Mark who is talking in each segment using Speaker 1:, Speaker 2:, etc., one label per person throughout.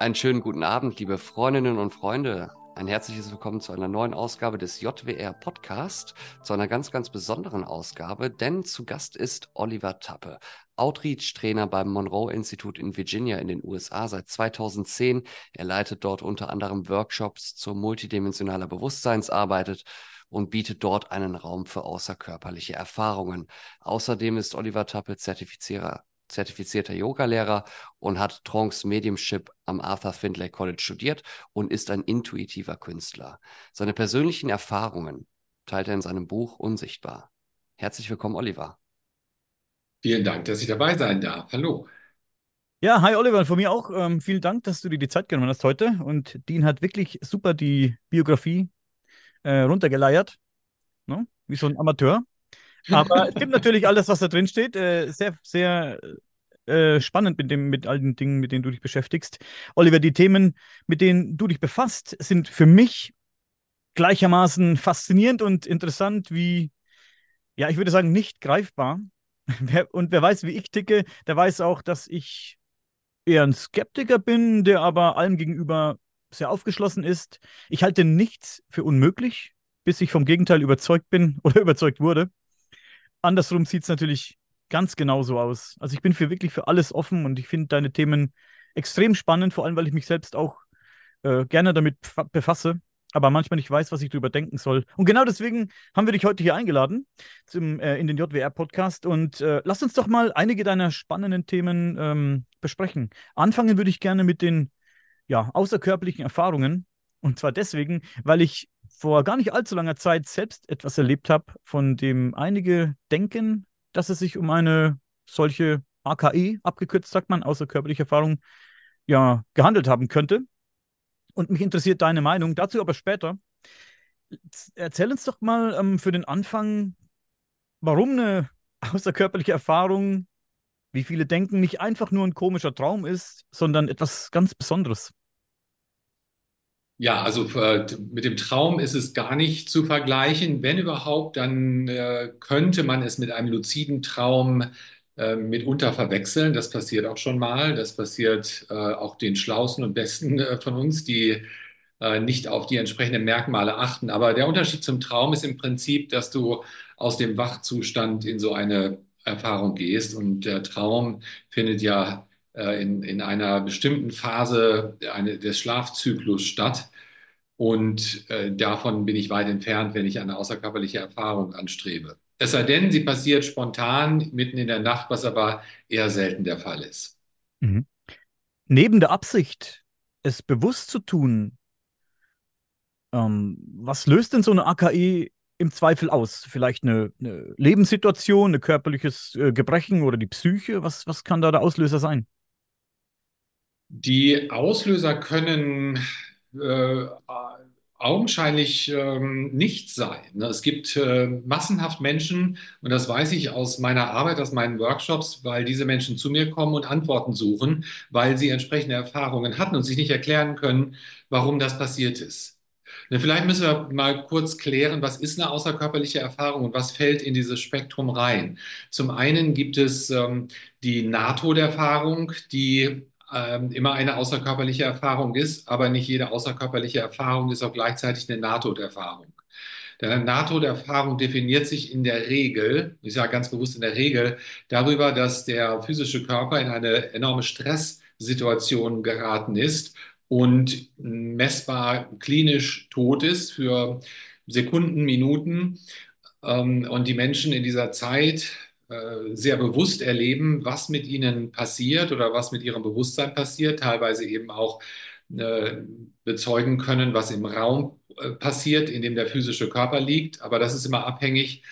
Speaker 1: Einen schönen guten Abend, liebe Freundinnen und Freunde. Ein herzliches Willkommen zu einer neuen Ausgabe des JWR Podcast, zu einer ganz, ganz besonderen Ausgabe, denn zu Gast ist Oliver Tappe, Outreach-Trainer beim Monroe Institute in Virginia in den USA seit 2010. Er leitet dort unter anderem Workshops zur multidimensionaler Bewusstseinsarbeit und bietet dort einen Raum für außerkörperliche Erfahrungen. Außerdem ist Oliver Tappe Zertifizierer zertifizierter Yogalehrer und hat Trance Mediumship am Arthur Findlay College studiert und ist ein intuitiver Künstler. Seine persönlichen Erfahrungen teilt er in seinem Buch Unsichtbar. Herzlich willkommen, Oliver.
Speaker 2: Vielen Dank, dass ich dabei sein darf. Hallo.
Speaker 3: Ja, hi Oliver, von mir auch. Ähm, vielen Dank, dass du dir die Zeit genommen hast heute. Und Dean hat wirklich super die Biografie äh, runtergeleiert, ne? wie so ein Amateur. Aber es gibt natürlich alles, was da drin steht. Äh, sehr, sehr äh, spannend mit, dem, mit all den Dingen, mit denen du dich beschäftigst. Oliver, die Themen, mit denen du dich befasst, sind für mich gleichermaßen faszinierend und interessant wie, ja, ich würde sagen, nicht greifbar. Und wer weiß, wie ich ticke, der weiß auch, dass ich eher ein Skeptiker bin, der aber allem gegenüber sehr aufgeschlossen ist. Ich halte nichts für unmöglich, bis ich vom Gegenteil überzeugt bin oder überzeugt wurde andersrum sieht es natürlich ganz genauso aus. Also ich bin für wirklich für alles offen und ich finde deine Themen extrem spannend, vor allem weil ich mich selbst auch äh, gerne damit befasse, aber manchmal nicht weiß, was ich darüber denken soll. Und genau deswegen haben wir dich heute hier eingeladen zum, äh, in den JWR-Podcast und äh, lass uns doch mal einige deiner spannenden Themen ähm, besprechen. Anfangen würde ich gerne mit den ja, außerkörperlichen Erfahrungen. Und zwar deswegen, weil ich vor gar nicht allzu langer Zeit selbst etwas erlebt habe, von dem einige denken, dass es sich um eine solche AKE, abgekürzt sagt man, außerkörperliche Erfahrung, ja, gehandelt haben könnte. Und mich interessiert deine Meinung, dazu aber später. Erzähl uns doch mal ähm, für den Anfang, warum eine außerkörperliche Erfahrung, wie viele denken, nicht einfach nur ein komischer Traum ist, sondern etwas ganz Besonderes.
Speaker 2: Ja, also äh, mit dem Traum ist es gar nicht zu vergleichen. Wenn überhaupt, dann äh, könnte man es mit einem luziden Traum äh, mitunter verwechseln. Das passiert auch schon mal. Das passiert auch den Schlausten und Besten von uns, die nicht auf die entsprechenden Merkmale achten. Aber der Unterschied zum Traum ist im Prinzip, dass du aus dem Wachzustand in so eine Erfahrung gehst. Und der Traum findet ja in, in einer bestimmten Phase eine, des Schlafzyklus statt. Und äh, davon bin ich weit entfernt, wenn ich eine außerkörperliche Erfahrung anstrebe. Es sei denn, sie passiert spontan mitten in der Nacht, was aber eher selten der Fall ist.
Speaker 3: Mhm. Neben der Absicht, es bewusst zu tun, ähm, was löst denn so eine AKE im Zweifel aus? Vielleicht eine, eine Lebenssituation, ein körperliches äh, Gebrechen oder die Psyche? Was, was kann da der Auslöser sein?
Speaker 2: Die Auslöser können äh, augenscheinlich ähm, nicht sein. Ne? Es gibt äh, massenhaft Menschen, und das weiß ich aus meiner Arbeit, aus meinen Workshops, weil diese Menschen zu mir kommen und Antworten suchen, weil sie entsprechende Erfahrungen hatten und sich nicht erklären können, warum das passiert ist. Ne, vielleicht müssen wir mal kurz klären, was ist eine außerkörperliche Erfahrung und was fällt in dieses Spektrum rein. Zum einen gibt es ähm, die NATO-Erfahrung, die ähm, immer eine außerkörperliche Erfahrung ist, aber nicht jede außerkörperliche Erfahrung ist auch gleichzeitig eine Nahtoderfahrung. Denn eine Nahtoderfahrung definiert sich in der Regel, ich sage ganz bewusst in der Regel, darüber, dass der physische Körper in eine enorme Stresssituation geraten ist und messbar klinisch tot ist für Sekunden, Minuten. Ähm, und die Menschen in dieser Zeit sehr bewusst erleben, was mit ihnen passiert oder was mit ihrem Bewusstsein passiert, teilweise eben auch äh, bezeugen können, was im Raum äh, passiert, in dem der physische Körper liegt. Aber das ist immer abhängig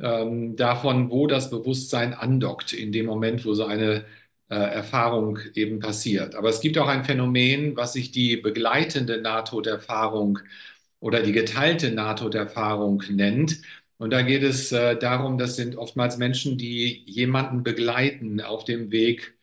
Speaker 2: ähm, davon, wo das Bewusstsein andockt, in dem Moment, wo so eine Erfahrung eben passiert. Aber es gibt auch ein Phänomen, was sich die begleitende Nahtoderfahrung oder die geteilte Nahtoderfahrung nennt. Und da geht es äh, darum, das sind oftmals Menschen, die jemanden begleiten auf dem Weg,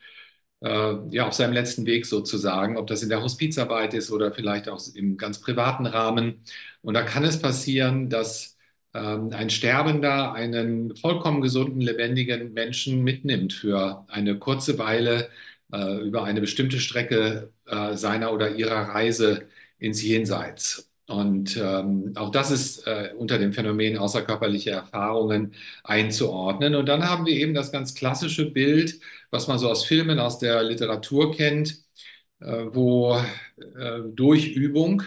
Speaker 2: äh, ja, auf seinem letzten Weg sozusagen, ob das in der Hospizarbeit ist oder vielleicht auch im ganz privaten Rahmen. Und da kann es passieren, dass ähm, ein Sterbender einen vollkommen gesunden, lebendigen Menschen mitnimmt für eine kurze Weile äh, über eine bestimmte Strecke äh, seiner oder ihrer Reise ins Jenseits. Und ähm, auch das ist äh, unter dem Phänomen außerkörperliche Erfahrungen einzuordnen. Und dann haben wir eben das ganz klassische Bild, was man so aus Filmen, aus der Literatur kennt, äh, wo äh, durch Übung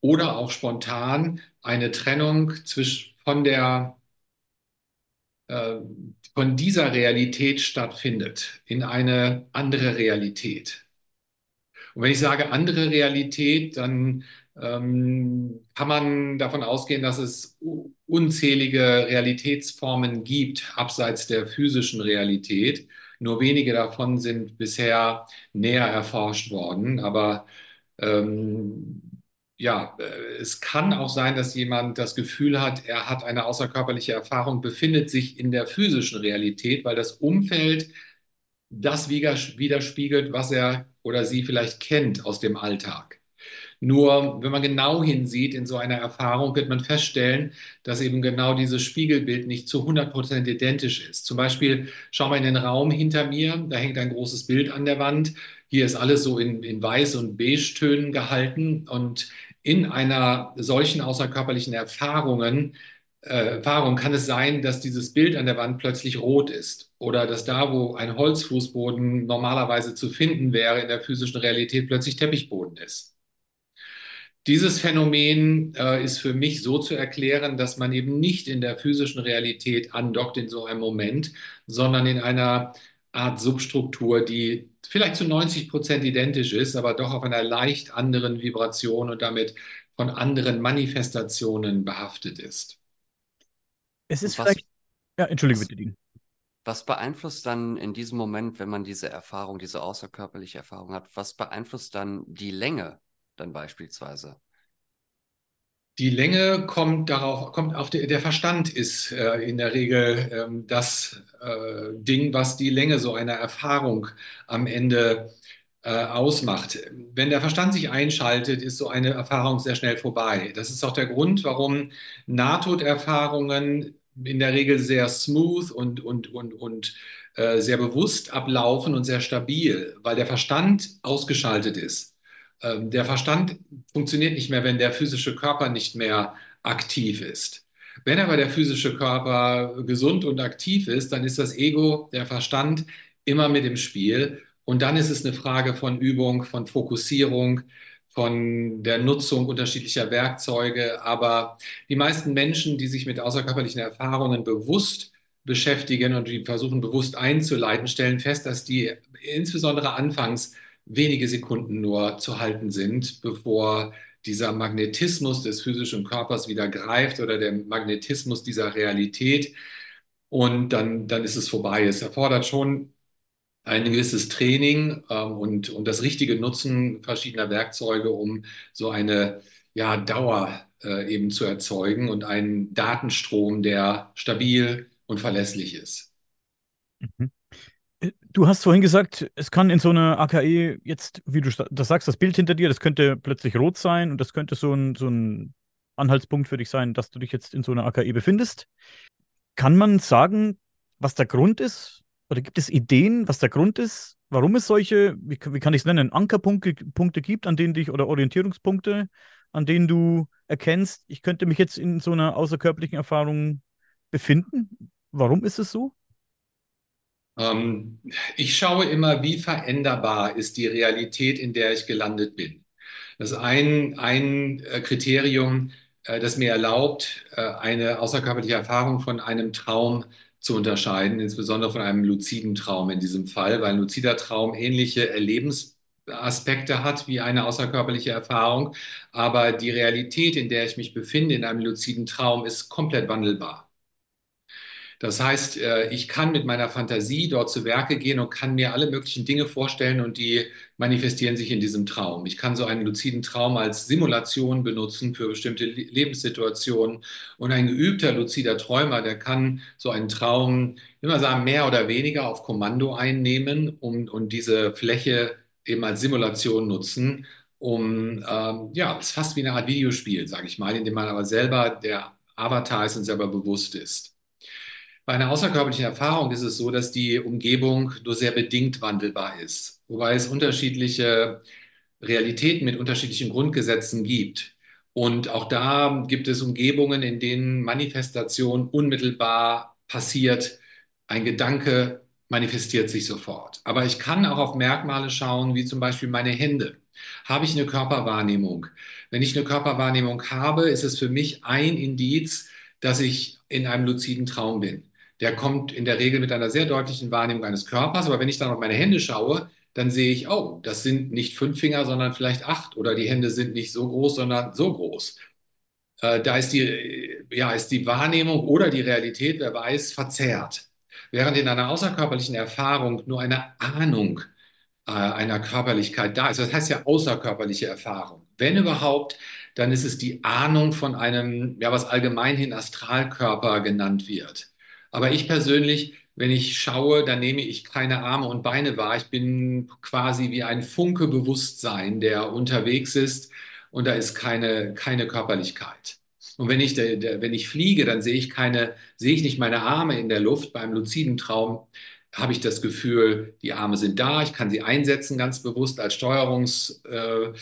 Speaker 2: oder auch spontan eine Trennung zwischen, von der äh, von dieser Realität stattfindet in eine andere Realität. Und wenn ich sage andere Realität, dann kann man davon ausgehen, dass es unzählige Realitätsformen gibt, abseits der physischen Realität. Nur wenige davon sind bisher näher erforscht worden. Aber ähm, ja, äh, es kann auch sein, dass jemand das Gefühl hat, er hat eine außerkörperliche Erfahrung, befindet sich in der physischen Realität, weil das Umfeld das widerspiegelt, was er oder sie vielleicht kennt aus dem Alltag. Nur wenn man genau hinsieht in so einer Erfahrung, wird man feststellen, dass eben genau dieses Spiegelbild nicht zu 100% identisch ist. Zum Beispiel, schau mal in den Raum hinter mir, da hängt ein großes Bild an der Wand. Hier ist alles so in, in Weiß- und Beige-Tönen gehalten und in einer solchen außerkörperlichen Erfahrungen, äh, Erfahrung kann es sein, dass dieses Bild an der Wand plötzlich rot ist oder dass da, wo ein Holzfußboden normalerweise zu finden wäre, in der physischen Realität plötzlich Teppichboden ist. Dieses Phänomen äh, ist für mich so zu erklären, dass man eben nicht in der physischen Realität andockt in so einem Moment, sondern in einer Art Substruktur, die vielleicht zu 90 Prozent identisch ist, aber doch auf einer leicht anderen Vibration und damit von anderen Manifestationen behaftet ist.
Speaker 3: Es ist was, vielleicht. Ja, entschuldige bitte, Dean.
Speaker 1: Was beeinflusst dann in diesem Moment, wenn man diese Erfahrung, diese außerkörperliche Erfahrung hat, was beeinflusst dann die Länge dann beispielsweise?
Speaker 2: Die Länge kommt darauf, kommt auf der, der Verstand ist äh, in der Regel ähm, das äh, Ding, was die Länge so einer Erfahrung am Ende äh, ausmacht. Wenn der Verstand sich einschaltet, ist so eine Erfahrung sehr schnell vorbei. Das ist auch der Grund, warum Nahtoderfahrungen in der Regel sehr smooth und, und, und, und äh, sehr bewusst ablaufen und sehr stabil, weil der Verstand ausgeschaltet ist. Ähm, der Verstand funktioniert nicht mehr, wenn der physische Körper nicht mehr aktiv ist. Wenn aber der physische Körper gesund und aktiv ist, dann ist das Ego, der Verstand immer mit im Spiel. Und dann ist es eine Frage von Übung, von Fokussierung, von der Nutzung unterschiedlicher Werkzeuge. Aber die meisten Menschen, die sich mit außerkörperlichen Erfahrungen bewusst beschäftigen und die versuchen bewusst einzuleiten, stellen fest, dass die insbesondere anfangs wenige Sekunden nur zu halten sind, bevor dieser Magnetismus des physischen Körpers wieder greift oder der Magnetismus dieser Realität. Und dann, dann ist es vorbei. Es erfordert schon ein gewisses Training ähm, und, und das richtige Nutzen verschiedener Werkzeuge, um so eine ja, Dauer äh, eben zu erzeugen und einen Datenstrom, der stabil und verlässlich ist.
Speaker 3: Mhm. Du hast vorhin gesagt, es kann in so einer AKE jetzt, wie du das sagst, das Bild hinter dir, das könnte plötzlich rot sein und das könnte so ein, so ein Anhaltspunkt für dich sein, dass du dich jetzt in so einer AKE befindest. Kann man sagen, was der Grund ist? Oder gibt es Ideen, was der Grund ist, warum es solche, wie, wie kann ich es nennen, Ankerpunkte Punkte gibt, an denen dich oder Orientierungspunkte, an denen du erkennst, ich könnte mich jetzt in so einer außerkörperlichen Erfahrung befinden? Warum ist es so?
Speaker 2: Ähm, ich schaue immer, wie veränderbar ist die Realität, in der ich gelandet bin. Das ist ein, ein äh, Kriterium, äh, das mir erlaubt, äh, eine außerkörperliche Erfahrung von einem Traum zu unterscheiden, insbesondere von einem luziden Traum in diesem Fall, weil ein luzider Traum ähnliche Erlebensaspekte hat wie eine außerkörperliche Erfahrung, aber die Realität, in der ich mich befinde in einem luziden Traum, ist komplett wandelbar. Das heißt, äh, ich kann mit meiner Fantasie dort zu Werke gehen und kann mir alle möglichen Dinge vorstellen und die manifestieren sich in diesem Traum. Ich kann so einen luziden Traum als Simulation benutzen für bestimmte Lebenssituationen und ein geübter luzider Träumer, der kann so einen Traum immer sagen, mehr oder weniger auf Kommando einnehmen und, und diese Fläche eben als Simulation nutzen, um, ähm, ja, es ist fast wie eine Art Videospiel, sage ich mal, in dem man aber selber der Avatar ist und selber bewusst ist. Bei einer außerkörperlichen Erfahrung ist es so, dass die Umgebung nur sehr bedingt wandelbar ist, wobei es unterschiedliche Realitäten mit unterschiedlichen Grundgesetzen gibt. Und auch da gibt es Umgebungen, in denen Manifestation unmittelbar passiert. Ein Gedanke manifestiert sich sofort. Aber ich kann auch auf Merkmale schauen, wie zum Beispiel meine Hände. Habe ich eine Körperwahrnehmung? Wenn ich eine Körperwahrnehmung habe, ist es für mich ein Indiz, dass ich in einem luziden Traum bin. Der kommt in der Regel mit einer sehr deutlichen Wahrnehmung eines Körpers. Aber wenn ich dann auf meine Hände schaue, dann sehe ich, oh, das sind nicht fünf Finger, sondern vielleicht acht. Oder die Hände sind nicht so groß, sondern so groß. Äh, da ist die, ja, ist die Wahrnehmung oder die Realität, wer weiß, verzerrt. Während in einer außerkörperlichen Erfahrung nur eine Ahnung äh, einer Körperlichkeit da ist. Das heißt ja außerkörperliche Erfahrung. Wenn überhaupt, dann ist es die Ahnung von einem, ja, was allgemeinhin Astralkörper genannt wird. Aber ich persönlich, wenn ich schaue, dann nehme ich keine Arme und Beine wahr. Ich bin quasi wie ein Funke Bewusstsein, der unterwegs ist und da ist keine, keine Körperlichkeit. Und wenn ich, wenn ich fliege, dann sehe ich keine, sehe ich nicht meine Arme in der Luft. Beim luziden Traum habe ich das Gefühl, die Arme sind da, ich kann sie einsetzen ganz bewusst als Steuerungsmittel.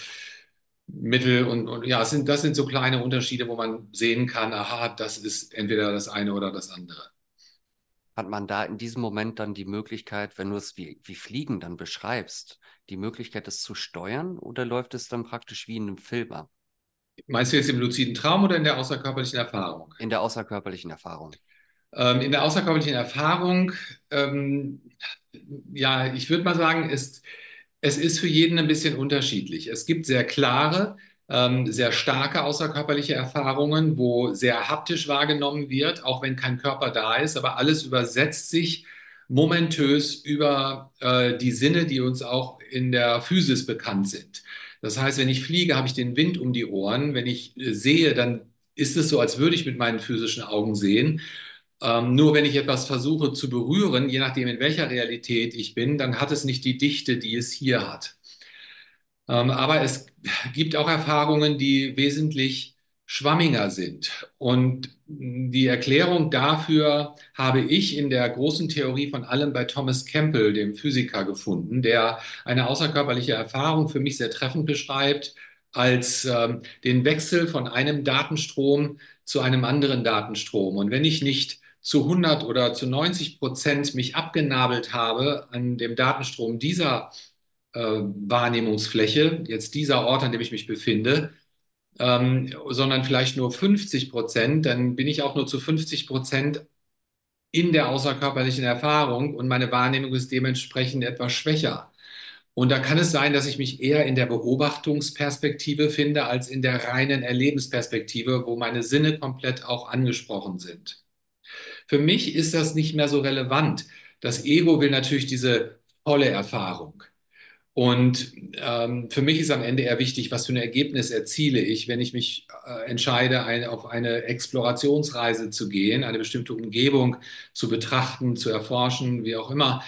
Speaker 2: Äh, und, und, ja, sind, das sind so kleine Unterschiede, wo man sehen kann, aha, das ist entweder das eine oder das andere.
Speaker 1: Hat man da in diesem Moment dann die Möglichkeit, wenn du es wie, wie Fliegen dann beschreibst, die Möglichkeit, es zu steuern oder läuft es dann praktisch wie in einem Film ab?
Speaker 2: Meinst du jetzt im luziden Traum oder in der außerkörperlichen Erfahrung?
Speaker 1: In der außerkörperlichen Erfahrung.
Speaker 2: Ähm, in der außerkörperlichen Erfahrung, ähm, ja, ich würde mal sagen, ist, es ist für jeden ein bisschen unterschiedlich. Es gibt sehr klare, sehr starke außerkörperliche Erfahrungen, wo sehr haptisch wahrgenommen wird, auch wenn kein Körper da ist, aber alles übersetzt sich momentös über äh, die Sinne, die uns auch in der Physis bekannt sind. Das heißt, wenn ich fliege, habe ich den Wind um die Ohren. Wenn ich äh, sehe, dann ist es so, als würde ich mit meinen physischen Augen sehen. Ähm, nur wenn ich etwas versuche zu berühren, je nachdem in welcher Realität ich bin, dann hat es nicht die Dichte, die es hier hat. Ähm, aber es gibt auch Erfahrungen, die wesentlich schwammiger sind. Und die Erklärung dafür habe ich in der großen Theorie von allem bei Thomas Campbell, dem Physiker, gefunden, der eine außerkörperliche Erfahrung für mich sehr treffend beschreibt als ähm, den Wechsel von einem Datenstrom zu einem anderen Datenstrom. Und wenn ich nicht zu 100 oder zu 90 Prozent mich abgenabelt habe an dem Datenstrom dieser äh, Wahrnehmungsfläche, jetzt dieser Ort, an dem ich mich befinde, ähm, sondern vielleicht nur 50 Prozent, dann bin ich auch nur zu 50 Prozent in der außerkörperlichen Erfahrung und meine Wahrnehmung ist dementsprechend etwas schwächer. Und da kann es sein, dass ich mich eher in der Beobachtungsperspektive finde als in der reinen Erlebensperspektive, wo meine Sinne komplett auch angesprochen sind. Für mich ist das nicht mehr so relevant. Das Ego will natürlich diese volle Erfahrung. Und ähm, für mich ist am Ende eher wichtig, was für ein Ergebnis erziele ich, wenn ich mich äh, entscheide, ein, auf eine Explorationsreise zu gehen, eine bestimmte Umgebung zu betrachten, zu erforschen, wie auch immer.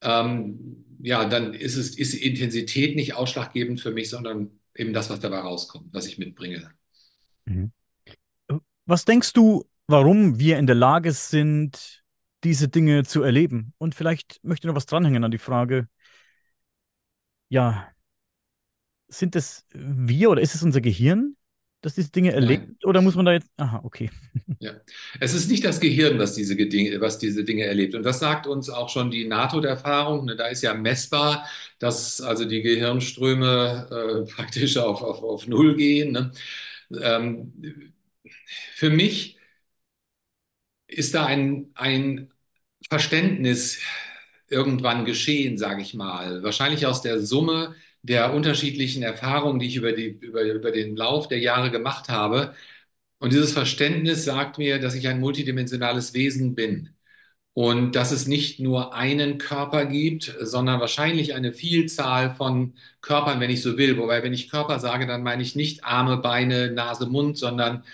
Speaker 2: Ähm, ja, dann ist es ist Intensität nicht ausschlaggebend für mich, sondern eben das, was dabei rauskommt, was ich mitbringe.
Speaker 3: Mhm. Was denkst du, warum wir in der Lage sind, diese Dinge zu erleben? Und vielleicht möchte ich noch was dranhängen an die Frage, ja, sind es wir oder ist es unser Gehirn, das diese Dinge erlebt? Nein. Oder muss man da jetzt. Aha, okay.
Speaker 2: Ja, es ist nicht das Gehirn, was diese, Dinge, was diese Dinge erlebt. Und das sagt uns auch schon die NATO-Erfahrung. Ne? Da ist ja messbar, dass also die Gehirnströme äh, praktisch auf, auf, auf Null gehen. Ne? Ähm, für mich ist da ein, ein Verständnis irgendwann geschehen, sage ich mal. Wahrscheinlich aus der Summe der unterschiedlichen Erfahrungen, die ich über, die, über, über den Lauf der Jahre gemacht habe. Und dieses Verständnis sagt mir, dass ich ein multidimensionales Wesen bin und dass es nicht nur einen Körper gibt, sondern wahrscheinlich eine Vielzahl von Körpern, wenn ich so will. Wobei, wenn ich Körper sage, dann meine ich nicht Arme, Beine, Nase, Mund, sondern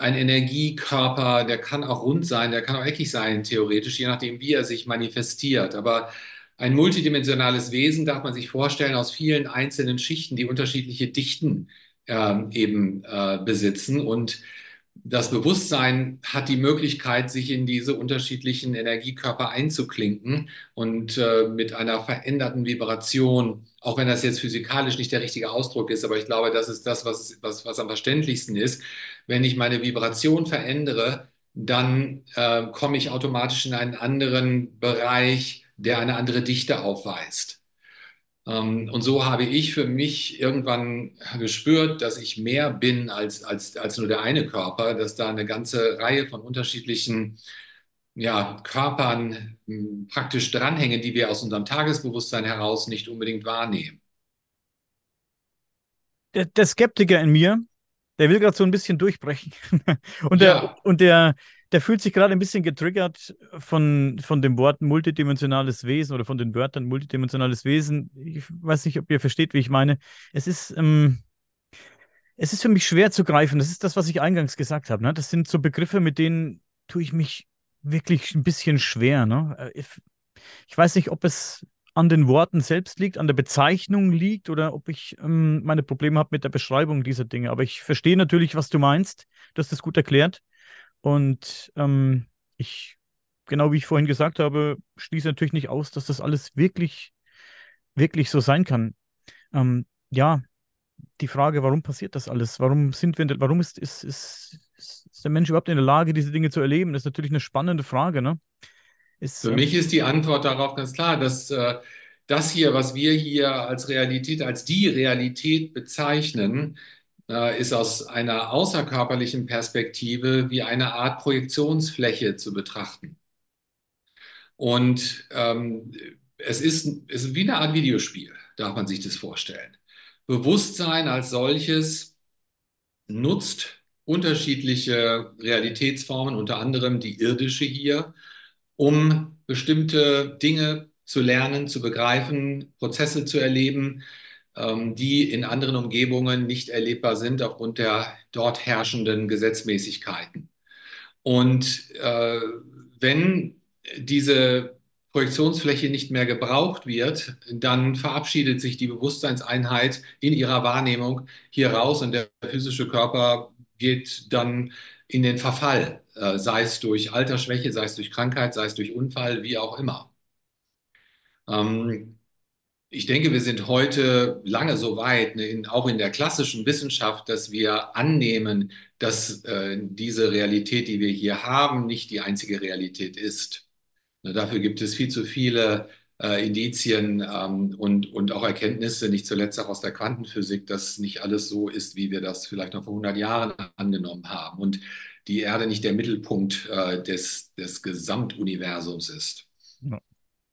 Speaker 2: ein Energiekörper, der kann auch rund sein, der kann auch eckig sein, theoretisch, je nachdem, wie er sich manifestiert. Aber ein multidimensionales Wesen darf man sich vorstellen aus vielen einzelnen Schichten, die unterschiedliche Dichten äh, eben äh, besitzen. Und das Bewusstsein hat die Möglichkeit, sich in diese unterschiedlichen Energiekörper einzuklinken und äh, mit einer veränderten Vibration, auch wenn das jetzt physikalisch nicht der richtige Ausdruck ist, aber ich glaube, das ist das, was, was, was am verständlichsten ist. Wenn ich meine Vibration verändere, dann äh, komme ich automatisch in einen anderen Bereich, der eine andere Dichte aufweist. Ähm, und so habe ich für mich irgendwann gespürt, dass ich mehr bin als, als, als nur der eine Körper, dass da eine ganze Reihe von unterschiedlichen ja, Körpern hm, praktisch dranhängen, die wir aus unserem Tagesbewusstsein heraus nicht unbedingt wahrnehmen.
Speaker 3: Der, der Skeptiker in mir, der will gerade so ein bisschen durchbrechen. und, der, ja. und der, der fühlt sich gerade ein bisschen getriggert von, von dem Wort multidimensionales Wesen oder von den Wörtern multidimensionales Wesen. Ich weiß nicht, ob ihr versteht, wie ich meine. Es ist, ähm, es ist für mich schwer zu greifen. Das ist das, was ich eingangs gesagt habe. Ne? Das sind so Begriffe, mit denen tue ich mich wirklich ein bisschen schwer. Ne? Äh, ich, weiß nicht, ob es an den Worten selbst liegt, an der Bezeichnung liegt oder ob ich ähm, meine Probleme habe mit der Beschreibung dieser Dinge. Aber ich verstehe natürlich, was du meinst. Du hast das gut erklärt. Und ähm, ich, genau wie ich vorhin gesagt habe, schließe natürlich nicht aus, dass das alles wirklich, wirklich so sein kann. Ähm, ja, die Frage, warum passiert das alles? Warum sind wir, warum ist, ist, ist, ist der Mensch überhaupt in der Lage, diese Dinge zu erleben? Das ist natürlich eine spannende Frage, ne?
Speaker 2: Ist, Für mich ist die Antwort darauf ganz klar, dass äh, das hier, was wir hier als Realität, als die Realität bezeichnen, ist aus einer außerkörperlichen Perspektive wie eine Art Projektionsfläche zu betrachten. Und ähm, es, ist, es ist wie eine Art Videospiel, darf man sich das vorstellen. Bewusstsein als solches nutzt unterschiedliche Realitätsformen, unter anderem die irdische hier, um bestimmte Dinge zu lernen, zu begreifen, Prozesse zu erleben, die in anderen Umgebungen nicht erlebbar sind aufgrund der dort herrschenden Gesetzmäßigkeiten. Und äh, wenn diese Projektionsfläche nicht mehr gebraucht wird, dann verabschiedet sich die Bewusstseinseinheit in ihrer Wahrnehmung hier raus und der physische Körper geht dann in den Verfall, äh, sei es durch Altersschwäche, sei es durch Krankheit, sei es durch Unfall, wie auch immer. Ähm, ich denke, wir sind heute lange so weit, ne, in, auch in der klassischen Wissenschaft, dass wir annehmen, dass äh, diese Realität, die wir hier haben, nicht die einzige Realität ist. Ne, dafür gibt es viel zu viele äh, Indizien ähm, und, und auch Erkenntnisse, nicht zuletzt auch aus der Quantenphysik, dass nicht alles so ist, wie wir das vielleicht noch vor 100 Jahren angenommen haben und die Erde nicht der Mittelpunkt äh, des, des Gesamtuniversums ist.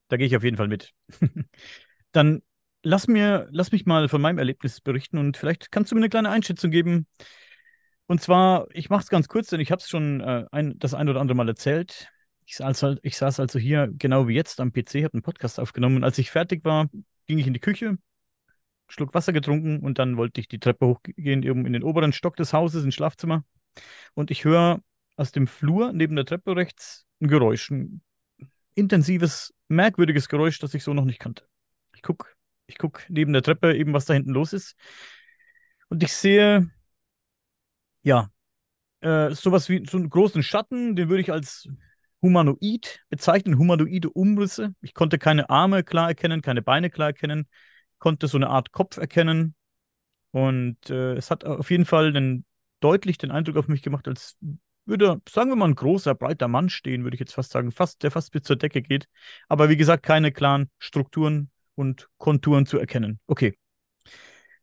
Speaker 3: Da gehe ich auf jeden Fall mit. Dann lass mir, lass mich mal von meinem Erlebnis berichten und vielleicht kannst du mir eine kleine Einschätzung geben. Und zwar, ich mache es ganz kurz, denn ich habe es schon äh, ein, das ein oder andere Mal erzählt. Ich saß, halt, ich saß also hier genau wie jetzt am PC, habe einen Podcast aufgenommen und als ich fertig war, ging ich in die Küche, Schluck Wasser getrunken und dann wollte ich die Treppe hochgehen, eben in den oberen Stock des Hauses, ins Schlafzimmer. Und ich höre aus dem Flur neben der Treppe rechts ein Geräusch, ein intensives, merkwürdiges Geräusch, das ich so noch nicht kannte. Ich gucke ich guck neben der Treppe eben, was da hinten los ist. Und ich sehe, ja, äh, sowas wie so einen großen Schatten, den würde ich als humanoid bezeichnen, humanoide Umrisse. Ich konnte keine Arme klar erkennen, keine Beine klar erkennen, konnte so eine Art Kopf erkennen. Und äh, es hat auf jeden Fall den, deutlich den Eindruck auf mich gemacht, als würde, sagen wir mal, ein großer, breiter Mann stehen, würde ich jetzt fast sagen, fast, der fast bis zur Decke geht. Aber wie gesagt, keine klaren Strukturen und Konturen zu erkennen. Okay.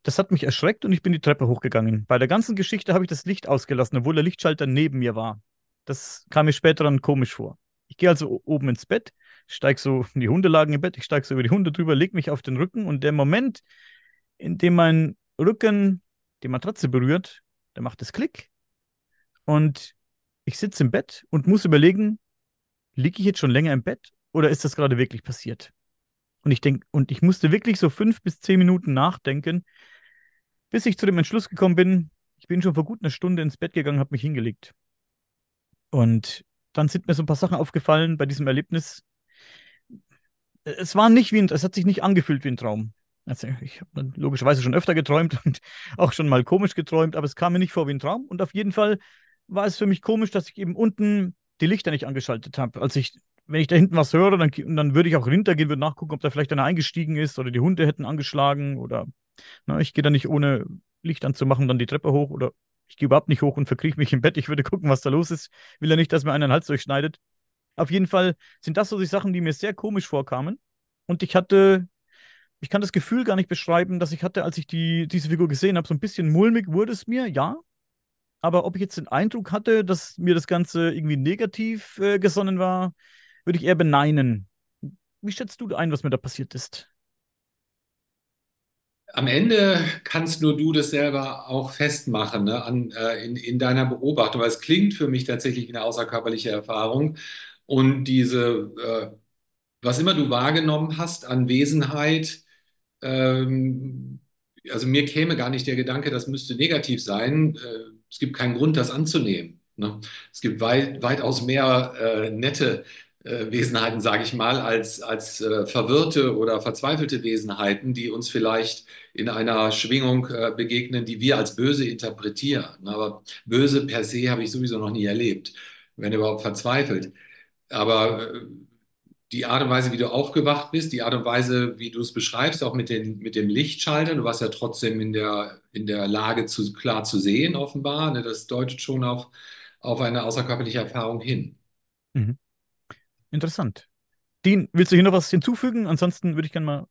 Speaker 3: Das hat mich erschreckt und ich bin die Treppe hochgegangen. Bei der ganzen Geschichte habe ich das Licht ausgelassen, obwohl der Lichtschalter neben mir war. Das kam mir später dann komisch vor. Ich gehe also oben ins Bett, steige so, die Hunde lagen im Bett, ich steige so über die Hunde drüber, lege mich auf den Rücken und der Moment, in dem mein Rücken die Matratze berührt, der macht es Klick und ich sitze im Bett und muss überlegen, liege ich jetzt schon länger im Bett oder ist das gerade wirklich passiert? Und ich denke, und ich musste wirklich so fünf bis zehn Minuten nachdenken, bis ich zu dem Entschluss gekommen bin, ich bin schon vor gut einer Stunde ins Bett gegangen, habe mich hingelegt. Und dann sind mir so ein paar Sachen aufgefallen bei diesem Erlebnis. Es war nicht wie ein, es hat sich nicht angefühlt wie ein Traum. Also ich habe logischerweise schon öfter geträumt und auch schon mal komisch geträumt, aber es kam mir nicht vor wie ein Traum. Und auf jeden Fall war es für mich komisch, dass ich eben unten die Lichter nicht angeschaltet habe. Als ich, wenn ich da hinten was höre, dann, dann würde ich auch runtergehen, würde nachgucken, ob da vielleicht einer eingestiegen ist oder die Hunde hätten angeschlagen oder na, ich gehe da nicht ohne Licht anzumachen, dann die Treppe hoch oder ich gehe überhaupt nicht hoch und verkrieche mich im Bett. Ich würde gucken, was da los ist. Will ja nicht, dass mir einer den Hals durchschneidet. Auf jeden Fall sind das so die Sachen, die mir sehr komisch vorkamen. Und ich hatte, ich kann das Gefühl gar nicht beschreiben, dass ich hatte, als ich die, diese Figur gesehen habe, so ein bisschen mulmig wurde es mir, ja. Aber ob ich jetzt den Eindruck hatte, dass mir das Ganze irgendwie negativ äh, gesonnen war, würde ich eher beneinen. Wie schätzt du ein, was mir da passiert ist?
Speaker 2: Am Ende kannst nur du das selber auch festmachen, ne, an, äh, in, in deiner Beobachtung, weil es klingt für mich tatsächlich wie eine außerkörperliche Erfahrung. Und diese, äh, was immer du wahrgenommen hast an Wesenheit, ähm, also mir käme gar nicht der Gedanke, das müsste negativ sein. Äh, es gibt keinen Grund, das anzunehmen. Ne? Es gibt weit, weitaus mehr äh, nette Wesenheiten, sage ich mal, als, als äh, verwirrte oder verzweifelte Wesenheiten, die uns vielleicht in einer Schwingung äh, begegnen, die wir als böse interpretieren. Aber böse per se habe ich sowieso noch nie erlebt, wenn überhaupt verzweifelt. Aber äh, die Art und Weise, wie du aufgewacht bist, die Art und Weise, wie du es beschreibst, auch mit, den, mit dem Lichtschalter, du warst ja trotzdem in der, in der Lage, zu, klar zu sehen, offenbar. Ne? Das deutet schon auf, auf eine außerkörperliche Erfahrung hin.
Speaker 3: Mhm. Interessant. Dean, willst du hier noch was hinzufügen? Ansonsten würde ich gerne mal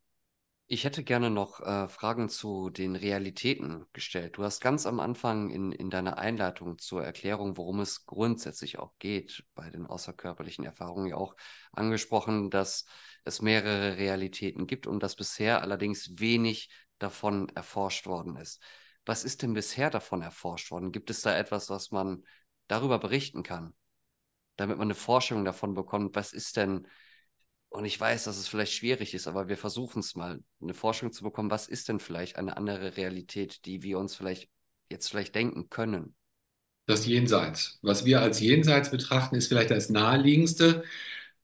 Speaker 1: ich hätte gerne noch äh, Fragen zu den Realitäten gestellt. Du hast ganz am Anfang in, in deiner Einleitung zur Erklärung, worum es grundsätzlich auch geht bei den außerkörperlichen Erfahrungen, ja auch angesprochen, dass es mehrere Realitäten gibt und dass bisher allerdings wenig davon erforscht worden ist. Was ist denn bisher davon erforscht worden? Gibt es da etwas, was man darüber berichten kann, damit man eine Vorstellung davon bekommt, was ist denn und ich weiß, dass es vielleicht schwierig ist, aber wir versuchen es mal, eine Forschung zu bekommen, was ist denn vielleicht eine andere Realität, die wir uns vielleicht jetzt vielleicht denken können.
Speaker 2: Das Jenseits. Was wir als Jenseits betrachten, ist vielleicht das naheliegendste,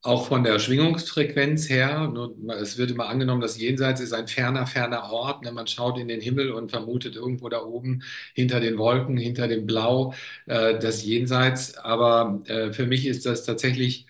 Speaker 2: auch von der Schwingungsfrequenz her. Es wird immer angenommen, das Jenseits ist ein ferner, ferner Ort. Ne? Man schaut in den Himmel und vermutet irgendwo da oben hinter den Wolken, hinter dem Blau äh, das Jenseits. Aber äh, für mich ist das tatsächlich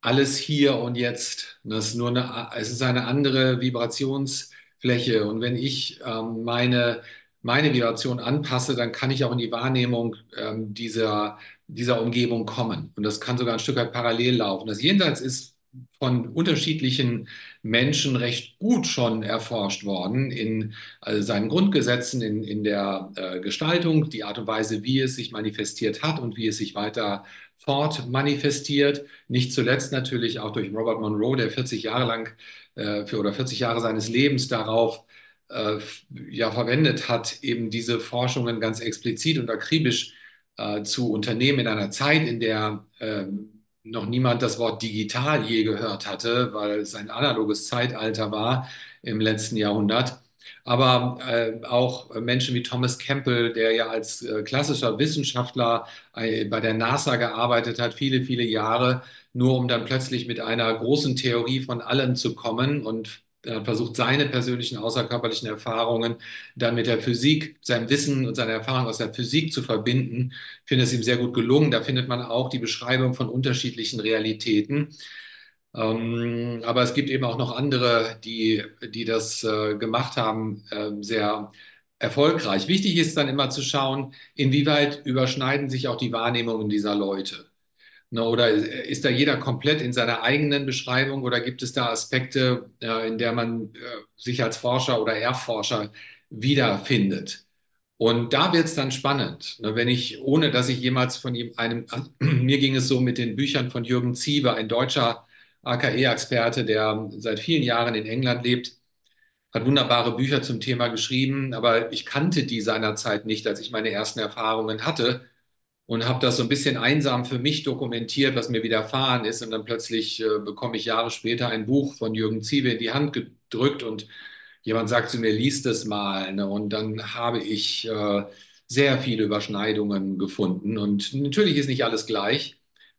Speaker 2: alles hier und jetzt. Das ist nur eine, es ist eine andere Vibrationsfläche. Und wenn ich ähm, meine, meine Vibration anpasse, dann kann ich auch in die Wahrnehmung ähm, dieser, dieser Umgebung kommen. Und das kann sogar ein Stück weit parallel laufen. Das Jenseits ist von unterschiedlichen Menschen recht gut schon erforscht worden in also seinen Grundgesetzen, in, in der äh, Gestaltung, die Art und Weise, wie es sich manifestiert hat und wie es sich weiter fort manifestiert. Nicht zuletzt natürlich auch durch Robert Monroe, der 40 Jahre lang äh, für oder 40 Jahre seines Lebens darauf äh, ja, verwendet hat, eben diese Forschungen ganz explizit und akribisch äh, zu unternehmen in einer Zeit, in der ähm, noch niemand das Wort digital je gehört hatte, weil es ein analoges Zeitalter war im letzten Jahrhundert. Aber äh, auch Menschen wie Thomas Campbell, der ja als äh, klassischer Wissenschaftler äh, bei der NASA gearbeitet hat, viele, viele Jahre, nur um dann plötzlich mit einer großen Theorie von allem zu kommen und äh, versucht seine persönlichen außerkörperlichen Erfahrungen dann mit der Physik, seinem Wissen und seiner Erfahrung aus der Physik zu verbinden. Ich finde es ihm sehr gut gelungen. Da findet man auch die Beschreibung von unterschiedlichen Realitäten. Ähm, aber es gibt eben auch noch andere, die, die das äh, gemacht haben, äh, sehr erfolgreich. Wichtig ist dann immer zu schauen, inwieweit überschneiden sich auch die Wahrnehmungen dieser Leute. Ne, oder ist da jeder komplett in seiner eigenen Beschreibung oder gibt es da Aspekte, äh, in der man äh, sich als Forscher oder Erforscher wiederfindet? Und da wird es dann spannend, ne, wenn ich, ohne dass ich jemals von ihm einem, mir ging es so mit den Büchern von Jürgen Ziewe, ein deutscher AKE-Experte, der seit vielen Jahren in England lebt, hat wunderbare Bücher zum Thema geschrieben, aber ich kannte die seinerzeit nicht, als ich meine ersten Erfahrungen hatte und habe das so ein bisschen einsam für mich dokumentiert, was mir widerfahren ist. Und dann plötzlich äh, bekomme ich Jahre später ein Buch von Jürgen Ziewe in die Hand gedrückt und jemand sagt zu mir, lies das mal. Ne? Und dann habe ich äh, sehr viele Überschneidungen gefunden. Und natürlich ist nicht alles gleich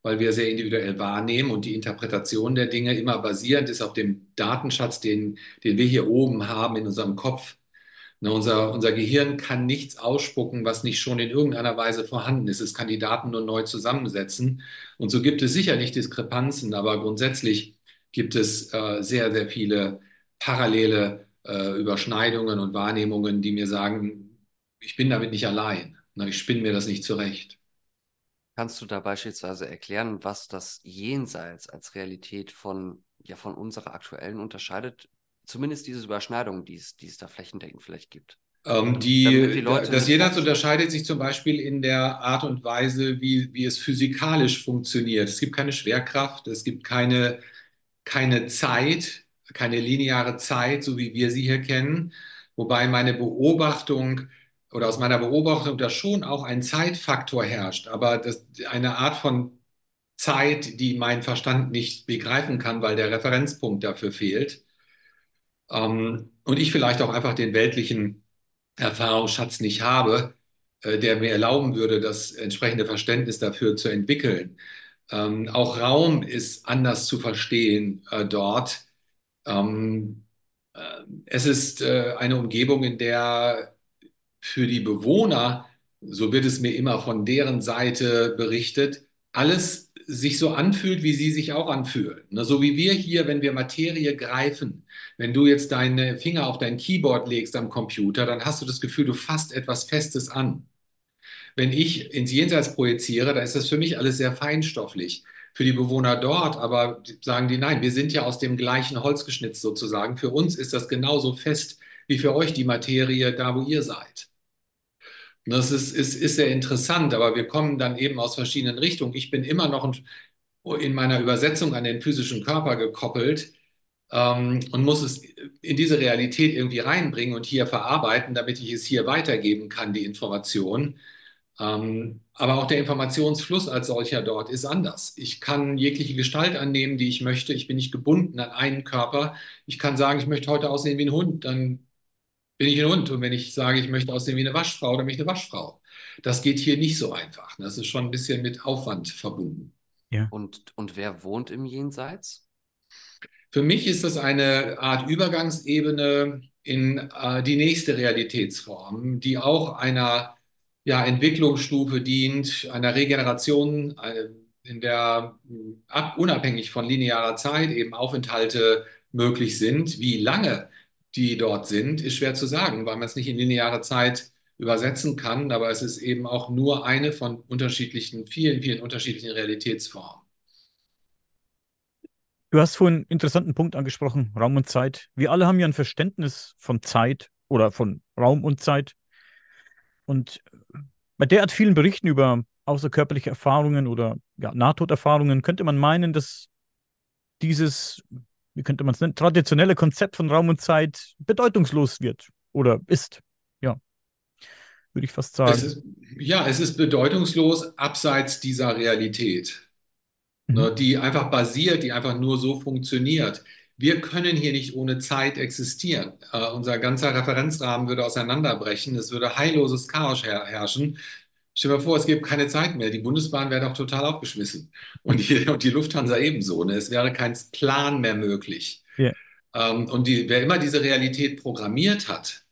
Speaker 2: weil wir sehr individuell wahrnehmen und die Interpretation der Dinge immer basierend ist auf dem Datenschatz, den, den wir hier oben haben in unserem Kopf. Ne, unser, unser Gehirn kann nichts ausspucken, was nicht schon in irgendeiner Weise vorhanden ist. Es kann die Daten nur neu zusammensetzen. Und so gibt es sicherlich Diskrepanzen, aber grundsätzlich gibt es äh, sehr, sehr viele parallele äh, Überschneidungen und Wahrnehmungen, die mir sagen, ich bin damit nicht allein. Ne, ich spinne mir das nicht zurecht.
Speaker 1: Kannst du da beispielsweise erklären, was das Jenseits als Realität von, ja, von unserer aktuellen unterscheidet? Zumindest diese Überschneidung, die es, die es da flächendeckend vielleicht gibt.
Speaker 2: Ähm, die, die das Jenseits unterscheidet sich zum Beispiel in der Art und Weise, wie, wie es physikalisch funktioniert. Es gibt keine Schwerkraft, es gibt keine, keine Zeit, keine lineare Zeit, so wie wir sie hier kennen. Wobei meine Beobachtung oder aus meiner Beobachtung da schon auch ein Zeitfaktor herrscht, aber das, eine Art von Zeit, die mein Verstand nicht begreifen kann, weil der Referenzpunkt dafür fehlt. Ähm, und ich vielleicht auch einfach den weltlichen Erfahrungsschatz nicht habe, äh, der mir erlauben würde, das entsprechende Verständnis dafür zu entwickeln. Ähm, auch Raum ist anders zu verstehen äh, dort. Ähm, äh, es ist äh, eine Umgebung, in der für die Bewohner, so wird es mir immer von deren Seite berichtet, alles sich so anfühlt, wie sie sich auch anfühlen. Ne, so wie wir hier, wenn wir Materie greifen, wenn du jetzt deine Finger auf dein Keyboard legst am Computer, dann hast du das Gefühl, du fasst etwas Festes an. Wenn ich ins Jenseits projiziere, da ist das für mich alles sehr feinstofflich. Für die Bewohner dort aber sagen die, nein, wir sind ja aus dem gleichen Holz geschnitzt sozusagen. Für uns ist das genauso fest wie für euch die Materie da, wo ihr seid. Das ist, ist, ist sehr interessant, aber wir kommen dann eben aus verschiedenen Richtungen. Ich bin immer noch in meiner Übersetzung an den physischen Körper gekoppelt ähm, und muss es in diese Realität irgendwie reinbringen und hier verarbeiten, damit ich es hier weitergeben kann, die Information. Ähm, aber auch der Informationsfluss als solcher dort ist anders. Ich kann jegliche Gestalt annehmen, die ich möchte. Ich bin nicht gebunden an einen Körper. Ich kann sagen, ich möchte heute aussehen wie ein Hund, dann bin ich ein Hund. Und wenn ich sage, ich möchte aussehen wie eine Waschfrau, dann bin ich eine Waschfrau. Das geht hier nicht so einfach. Das ist schon ein bisschen mit Aufwand verbunden.
Speaker 1: Ja. Und, und wer wohnt im Jenseits?
Speaker 2: Für mich ist das eine Art Übergangsebene in äh, die nächste Realitätsform, die auch einer ja, Entwicklungsstufe dient, einer Regeneration, eine, in der ab, unabhängig von linearer Zeit eben Aufenthalte möglich sind. Wie lange die dort sind, ist schwer zu sagen, weil man es nicht in lineare Zeit übersetzen kann, aber es ist eben auch nur eine von unterschiedlichen, vielen, vielen unterschiedlichen Realitätsformen.
Speaker 3: Du hast vorhin einen interessanten Punkt angesprochen, Raum und Zeit. Wir alle haben ja ein Verständnis von Zeit oder von Raum und Zeit. Und bei derart vielen Berichten über außerkörperliche Erfahrungen oder ja, Nahtoderfahrungen könnte man meinen, dass dieses wie könnte man es nennen, traditionelle Konzept von Raum und Zeit bedeutungslos wird oder ist. Ja, würde ich fast sagen.
Speaker 2: Es ist, ja, es ist bedeutungslos abseits dieser Realität, mhm. ne, die einfach basiert, die einfach nur so funktioniert. Wir können hier nicht ohne Zeit existieren. Uh, unser ganzer Referenzrahmen würde auseinanderbrechen. Es würde heilloses Chaos her herrschen. Stell dir mal vor, es gäbe keine Zeit mehr. Die Bundesbahn wäre doch total aufgeschmissen. Und die, und die Lufthansa ebenso. Ne? Es wäre kein Plan mehr möglich. Yeah. Ähm, und die, wer immer diese Realität programmiert hat,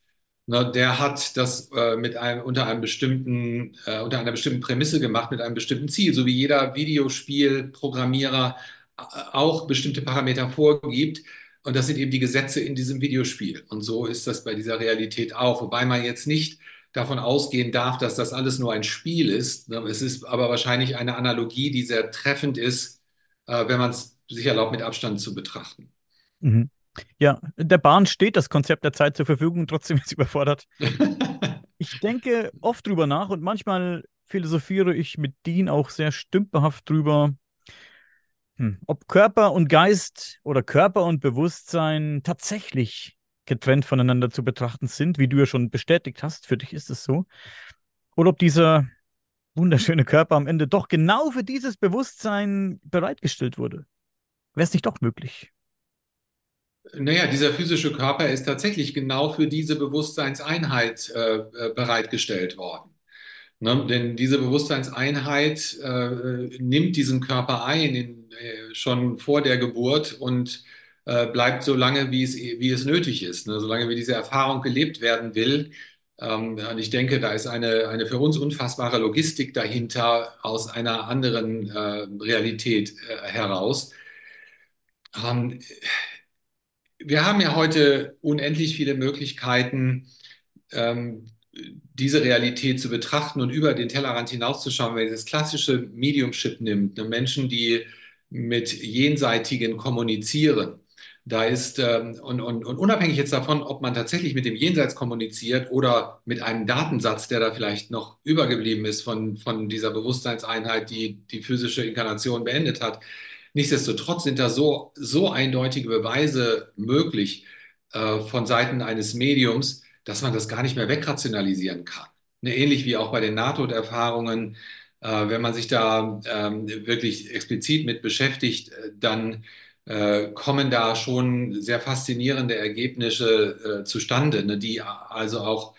Speaker 2: ne, der hat das äh, mit einem, unter, einem bestimmten, äh, unter einer bestimmten Prämisse gemacht, mit einem bestimmten Ziel. So wie jeder Videospielprogrammierer äh, auch bestimmte Parameter vorgibt. Und das sind eben die Gesetze in diesem Videospiel. Und so ist das bei dieser Realität auch. Wobei man jetzt nicht davon ausgehen darf, dass das alles nur ein Spiel ist. Ne, es ist aber wahrscheinlich eine Analogie, die sehr treffend ist, äh, wenn man es sich erlaubt, mit Abstand zu betrachten.
Speaker 3: Mhm. Ja, der Bahn steht das Konzept der Zeit zur Verfügung, trotzdem ist es überfordert. ich denke oft drüber nach und manchmal philosophiere ich mit Dean auch sehr stümperhaft drüber, hm, ob Körper und Geist oder Körper und Bewusstsein tatsächlich getrennt voneinander zu betrachten sind, wie du ja schon bestätigt hast, für dich ist es so. Oder ob dieser wunderschöne Körper am Ende doch genau für dieses Bewusstsein bereitgestellt wurde. Wäre es nicht doch möglich?
Speaker 2: Naja, dieser physische Körper ist tatsächlich genau für diese Bewusstseinseinheit äh, äh bereitgestellt worden. Ne? Denn diese Bewusstseinseinheit äh, nimmt diesen Körper ein, in, äh, schon vor der Geburt und äh, bleibt so lange, wie es, wie es nötig ist, ne? solange wie diese Erfahrung gelebt werden will. Ähm, und ich denke, da ist eine, eine für uns unfassbare Logistik dahinter aus einer anderen äh, Realität äh, heraus. Ähm, wir haben ja heute unendlich viele Möglichkeiten, ähm, diese Realität zu betrachten und über den Tellerrand hinauszuschauen, wenn man das klassische Mediumship nimmt, ne, Menschen, die mit Jenseitigen kommunizieren. Da ist, ähm, und, und, und unabhängig jetzt davon, ob man tatsächlich mit dem Jenseits kommuniziert oder mit einem Datensatz, der da vielleicht noch übergeblieben ist von, von dieser Bewusstseinseinheit, die die physische Inkarnation beendet hat, nichtsdestotrotz sind da so, so eindeutige Beweise möglich äh, von Seiten eines Mediums, dass man das gar nicht mehr wegrationalisieren kann. Ne, ähnlich wie auch bei den Nahtoderfahrungen. Äh, wenn man sich da ähm, wirklich explizit mit beschäftigt, äh, dann äh, kommen da schon sehr faszinierende Ergebnisse äh, zustande, ne, die also auch,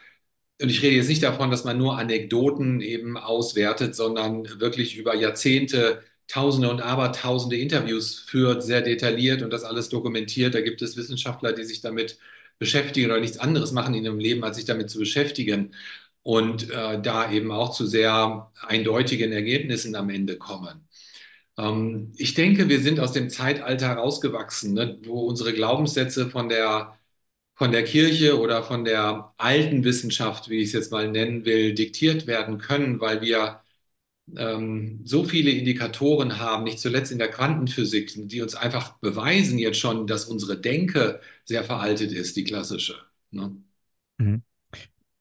Speaker 2: und ich rede jetzt nicht davon, dass man nur Anekdoten eben auswertet, sondern wirklich über Jahrzehnte Tausende und Abertausende Interviews führt, sehr detailliert und das alles dokumentiert. Da gibt es Wissenschaftler, die sich damit beschäftigen oder nichts anderes machen in ihrem Leben, als sich damit zu beschäftigen und äh, da eben auch zu sehr eindeutigen Ergebnissen am Ende kommen. Ähm, ich denke, wir sind aus dem Zeitalter rausgewachsen, ne, wo unsere Glaubenssätze von der, von der Kirche oder von der alten Wissenschaft, wie ich es jetzt mal nennen will, diktiert werden können, weil wir ähm, so viele Indikatoren haben, nicht zuletzt in der Quantenphysik, die uns einfach beweisen jetzt schon, dass unsere Denke sehr veraltet ist, die klassische. Ne?
Speaker 3: Mhm.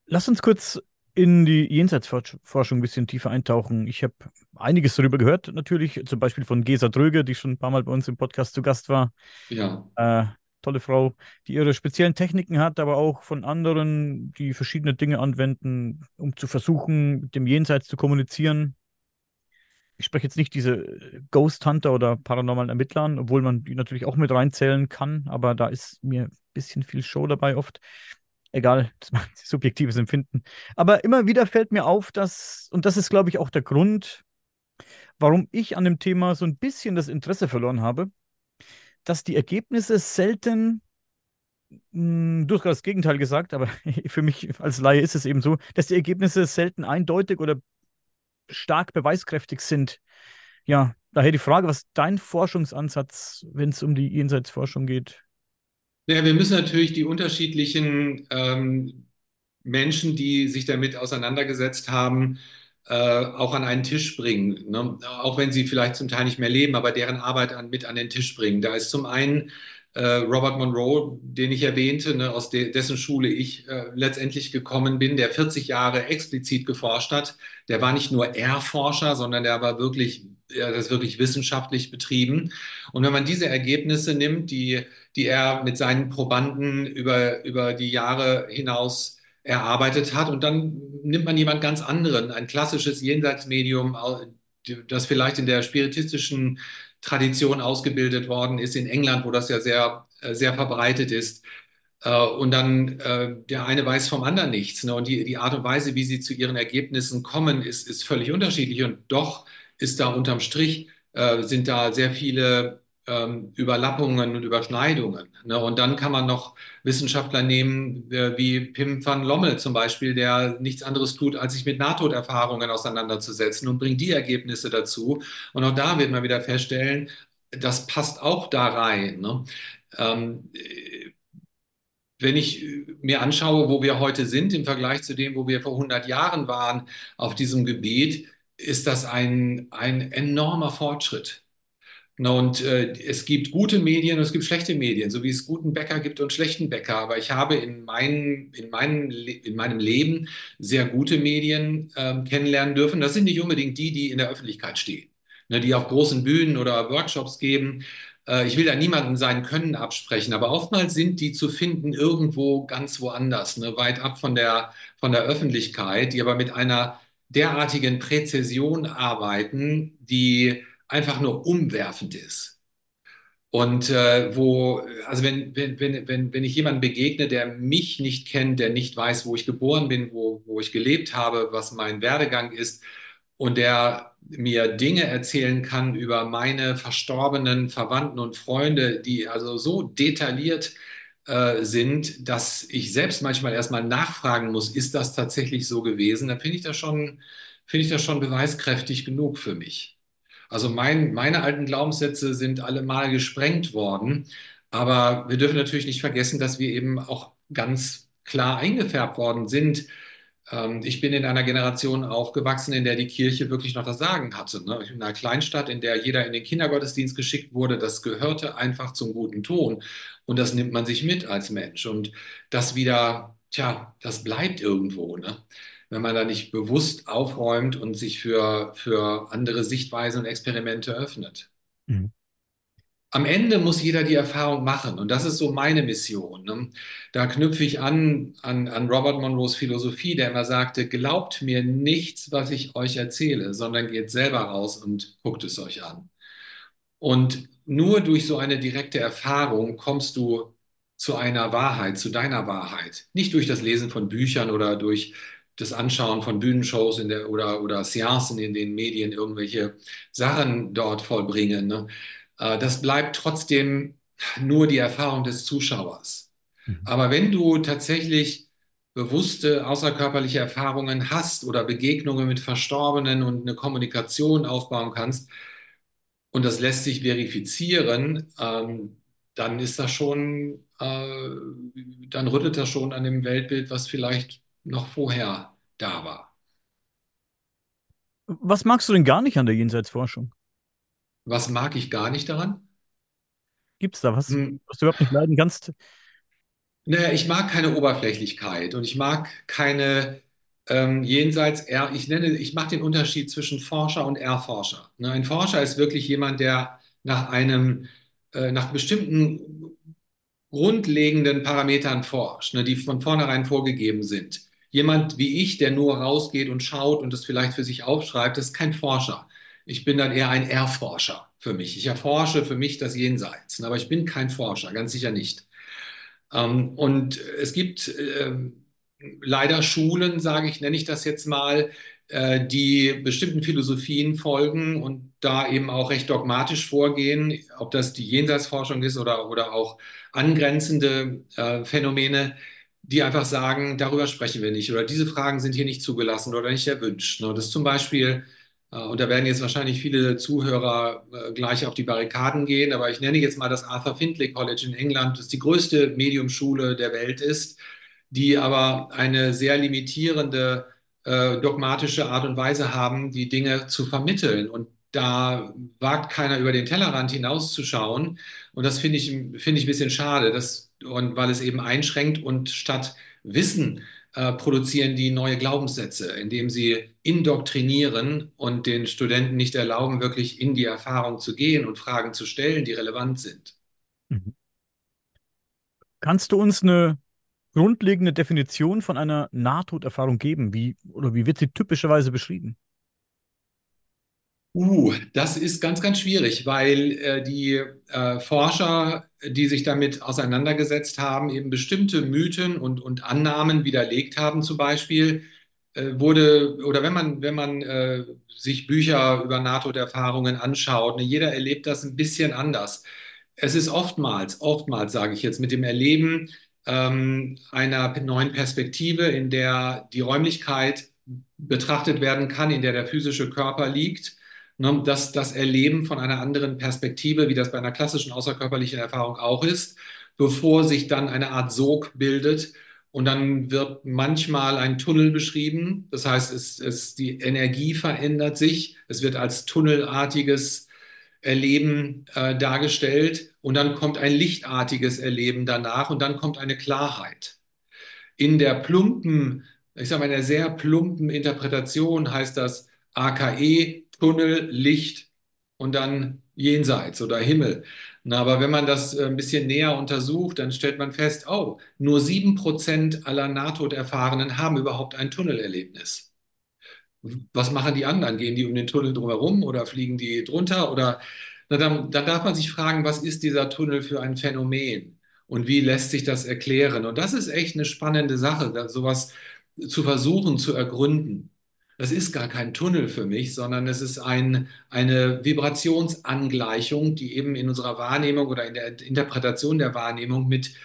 Speaker 3: Lass uns kurz in die Jenseitsforschung ein bisschen tiefer eintauchen. Ich habe einiges darüber gehört, natürlich, zum Beispiel von Gesa Dröge, die schon ein paar Mal bei uns im Podcast zu Gast war.
Speaker 2: Ja.
Speaker 3: Äh, tolle Frau, die ihre speziellen Techniken hat, aber auch von anderen, die verschiedene Dinge anwenden, um zu versuchen, mit dem Jenseits zu kommunizieren ich spreche jetzt nicht diese Ghost Hunter oder paranormalen Ermittlern, obwohl man die natürlich auch mit reinzählen kann, aber da ist mir ein bisschen viel Show dabei oft. Egal, das ist mein subjektives Empfinden. Aber immer wieder fällt mir auf, dass, und das ist, glaube ich, auch der Grund, warum ich an dem Thema so ein bisschen das Interesse verloren habe, dass die Ergebnisse selten, mh, hm, du hast gerade das Gegenteil gesagt, aber für mich als Laie ist es eben so, dass die Ergebnisse selten eindeutig oder stark beweiskräftig sind. Ja, daher die Frage, was dein Forschungsansatz, wenn es um die Jenseitsforschung geht?
Speaker 2: Ja, wir müssen natürlich die unterschiedlichen ähm, Menschen, die sich damit auseinandergesetzt haben, äh, auch an einen Tisch bringen. Ne? Auch wenn sie vielleicht zum Teil nicht mehr leben, aber deren Arbeit an, mit an den Tisch bringen. Da ist zum einen äh, Robert Monroe, den ich erwähnte, ne, aus de dessen Schule ich äh, letztendlich gekommen bin, der 40 Jahre explizit geforscht hat. Der war nicht nur Erforscher, sondern der war wirklich, er hat das wirklich wissenschaftlich betrieben. Und wenn man diese Ergebnisse nimmt, die, die er mit seinen Probanden über, über die Jahre hinaus erarbeitet hat, und dann nimmt man jemand ganz anderen, ein klassisches Jenseitsmedium, das vielleicht in der spiritistischen Tradition ausgebildet worden ist in England, wo das ja sehr, äh, sehr verbreitet ist. Äh, und dann äh, der eine weiß vom anderen nichts. Ne? Und die, die Art und Weise, wie sie zu ihren Ergebnissen kommen, ist, ist völlig unterschiedlich. Und doch ist da unterm Strich, sind da sehr viele ähm, Überlappungen und Überschneidungen. Ne? Und dann kann man noch Wissenschaftler nehmen, äh, wie Pim van Lommel zum Beispiel, der nichts anderes tut, als sich mit Nahtoderfahrungen auseinanderzusetzen und bringt die Ergebnisse dazu. Und auch da wird man wieder feststellen, das passt auch da rein. Ne? Ähm, wenn ich mir anschaue, wo wir heute sind im Vergleich zu dem, wo wir vor 100 Jahren waren auf diesem Gebiet, ist das ein, ein enormer Fortschritt. Und äh, es gibt gute Medien und es gibt schlechte Medien, so wie es guten Bäcker gibt und schlechten Bäcker. Aber ich habe in, mein, in, meinem, in meinem Leben sehr gute Medien äh, kennenlernen dürfen. Das sind nicht unbedingt die, die in der Öffentlichkeit stehen, ne, die auf großen Bühnen oder Workshops geben. Äh, ich will da niemandem sein Können absprechen, aber oftmals sind die zu finden irgendwo ganz woanders, ne, weit ab von der, von der Öffentlichkeit, die aber mit einer derartigen Präzision arbeiten, die einfach nur umwerfend ist. Und äh, wo, also wenn, wenn, wenn, wenn, ich jemanden begegne, der mich nicht kennt, der nicht weiß, wo ich geboren bin, wo, wo ich gelebt habe, was mein Werdegang ist, und der mir Dinge erzählen kann über meine verstorbenen Verwandten und Freunde, die also so detailliert äh, sind, dass ich selbst manchmal erstmal nachfragen muss, ist das tatsächlich so gewesen? Dann finde ich das finde ich das schon beweiskräftig genug für mich. Also mein, meine alten Glaubenssätze sind alle mal gesprengt worden, aber wir dürfen natürlich nicht vergessen, dass wir eben auch ganz klar eingefärbt worden sind ähm, ich bin in einer Generation aufgewachsen, in der die Kirche wirklich noch das Sagen hatte. Ne? In einer Kleinstadt, in der jeder in den Kindergottesdienst geschickt wurde, das gehörte einfach zum guten Ton. Und das nimmt man sich mit als Mensch. Und das wieder, tja, das bleibt irgendwo. Ne? Wenn man da nicht bewusst aufräumt und sich für, für andere Sichtweisen und Experimente öffnet. Mhm am Ende muss jeder die Erfahrung machen. Und das ist so meine Mission. Ne? Da knüpfe ich an, an, an Robert Monroes Philosophie, der immer sagte, glaubt mir nichts, was ich euch erzähle, sondern geht selber raus und guckt es euch an. Und nur durch so eine direkte Erfahrung kommst du zu einer Wahrheit, zu deiner Wahrheit. Nicht durch das Lesen von Büchern oder durch das Anschauen von Bühnenshows in der, oder, oder Seancen in den Medien irgendwelche Sachen dort vollbringen, ne? Äh, das bleibt trotzdem nur die Erfahrung des Zuschauers. Mhm. Aber wenn du tatsächlich bewusste außerkörperliche Erfahrungen hast oder Begegnungen mit Verstorbenen und eine Kommunikation aufbauen kannst und das lässt sich verifizieren, ähm, dann ist das schon, äh, dann rüttelt das schon an dem Weltbild, was vielleicht noch vorher da war.
Speaker 3: Was magst du denn gar nicht an der Jenseitsforschung?
Speaker 2: Was mag ich gar nicht daran?
Speaker 3: Gibt es da was, hm. was du überhaupt nicht leiden kannst?
Speaker 2: Naja, ich mag keine Oberflächlichkeit und ich mag keine ähm, jenseits, ich nenne, ich mache den Unterschied zwischen Forscher und Erforscher. Ne, ein Forscher ist wirklich jemand, der nach einem, äh, nach bestimmten grundlegenden Parametern forscht, ne, die von vornherein vorgegeben sind. Jemand wie ich, der nur rausgeht und schaut und das vielleicht für sich aufschreibt, ist kein Forscher. Ich bin dann eher ein Erforscher für mich. Ich erforsche für mich das Jenseits, aber ich bin kein Forscher, ganz sicher nicht. Ähm, und es gibt ähm, leider Schulen, sage ich, nenne ich das jetzt mal, äh, die bestimmten Philosophien folgen und da eben auch recht dogmatisch vorgehen, ob das die Jenseitsforschung ist oder, oder auch angrenzende äh, Phänomene, die einfach sagen, darüber sprechen wir nicht oder diese Fragen sind hier nicht zugelassen oder nicht erwünscht. Ne? Das ist zum Beispiel äh, und da werden jetzt wahrscheinlich viele Zuhörer äh, gleich auf die Barrikaden gehen, aber ich nenne jetzt mal das Arthur Findlay College in England, das die größte Mediumschule der Welt ist, die aber eine sehr limitierende äh, dogmatische Art und Weise haben, die Dinge zu vermitteln. Und da wagt keiner über den Tellerrand hinauszuschauen. Und das finde ich, finde ich ein bisschen schade, dass, und weil es eben einschränkt und statt Wissen äh, produzieren die neue Glaubenssätze, indem sie indoktrinieren und den Studenten nicht erlauben, wirklich in die Erfahrung zu gehen und Fragen zu stellen, die relevant sind. Mhm.
Speaker 3: Kannst du uns eine grundlegende Definition von einer Nahtoderfahrung geben? Wie, oder wie wird sie typischerweise beschrieben?
Speaker 2: Uh, das ist ganz, ganz schwierig, weil äh, die äh, Forscher, die sich damit auseinandergesetzt haben, eben bestimmte Mythen und, und Annahmen widerlegt haben. Zum Beispiel äh, wurde, oder wenn man, wenn man äh, sich Bücher über Nahtoderfahrungen anschaut, ne, jeder erlebt das ein bisschen anders. Es ist oftmals, oftmals sage ich jetzt, mit dem Erleben ähm, einer neuen Perspektive, in der die Räumlichkeit betrachtet werden kann, in der der physische Körper liegt Ne, dass das Erleben von einer anderen Perspektive, wie das bei einer klassischen außerkörperlichen Erfahrung auch ist, bevor sich dann eine Art Sog bildet. Und dann wird manchmal ein Tunnel beschrieben. Das heißt, es, es, die Energie verändert sich. Es wird als tunnelartiges Erleben äh, dargestellt. Und dann kommt ein lichtartiges Erleben danach. Und dann kommt eine Klarheit. In der plumpen, ich sage mal, in der sehr plumpen Interpretation heißt das AKE, Tunnel, Licht und dann Jenseits oder Himmel. Na, aber wenn man das äh, ein bisschen näher untersucht, dann stellt man fest, oh, nur sieben Prozent aller Nahtoderfahrenen haben überhaupt ein Tunnelerlebnis. Was machen die anderen? Gehen die um den Tunnel drumherum oder fliegen die drunter? Oder na, dann, dann darf man sich fragen, was ist dieser Tunnel für ein Phänomen? Und wie lässt sich das erklären? Und das ist echt eine spannende Sache, sowas zu versuchen zu ergründen. Das ist gar kein Tunnel für mich, sondern es ist ein, eine Vibrationsangleichung, die eben in unserer Wahrnehmung oder in der Interpretation der Wahrnehmung mit,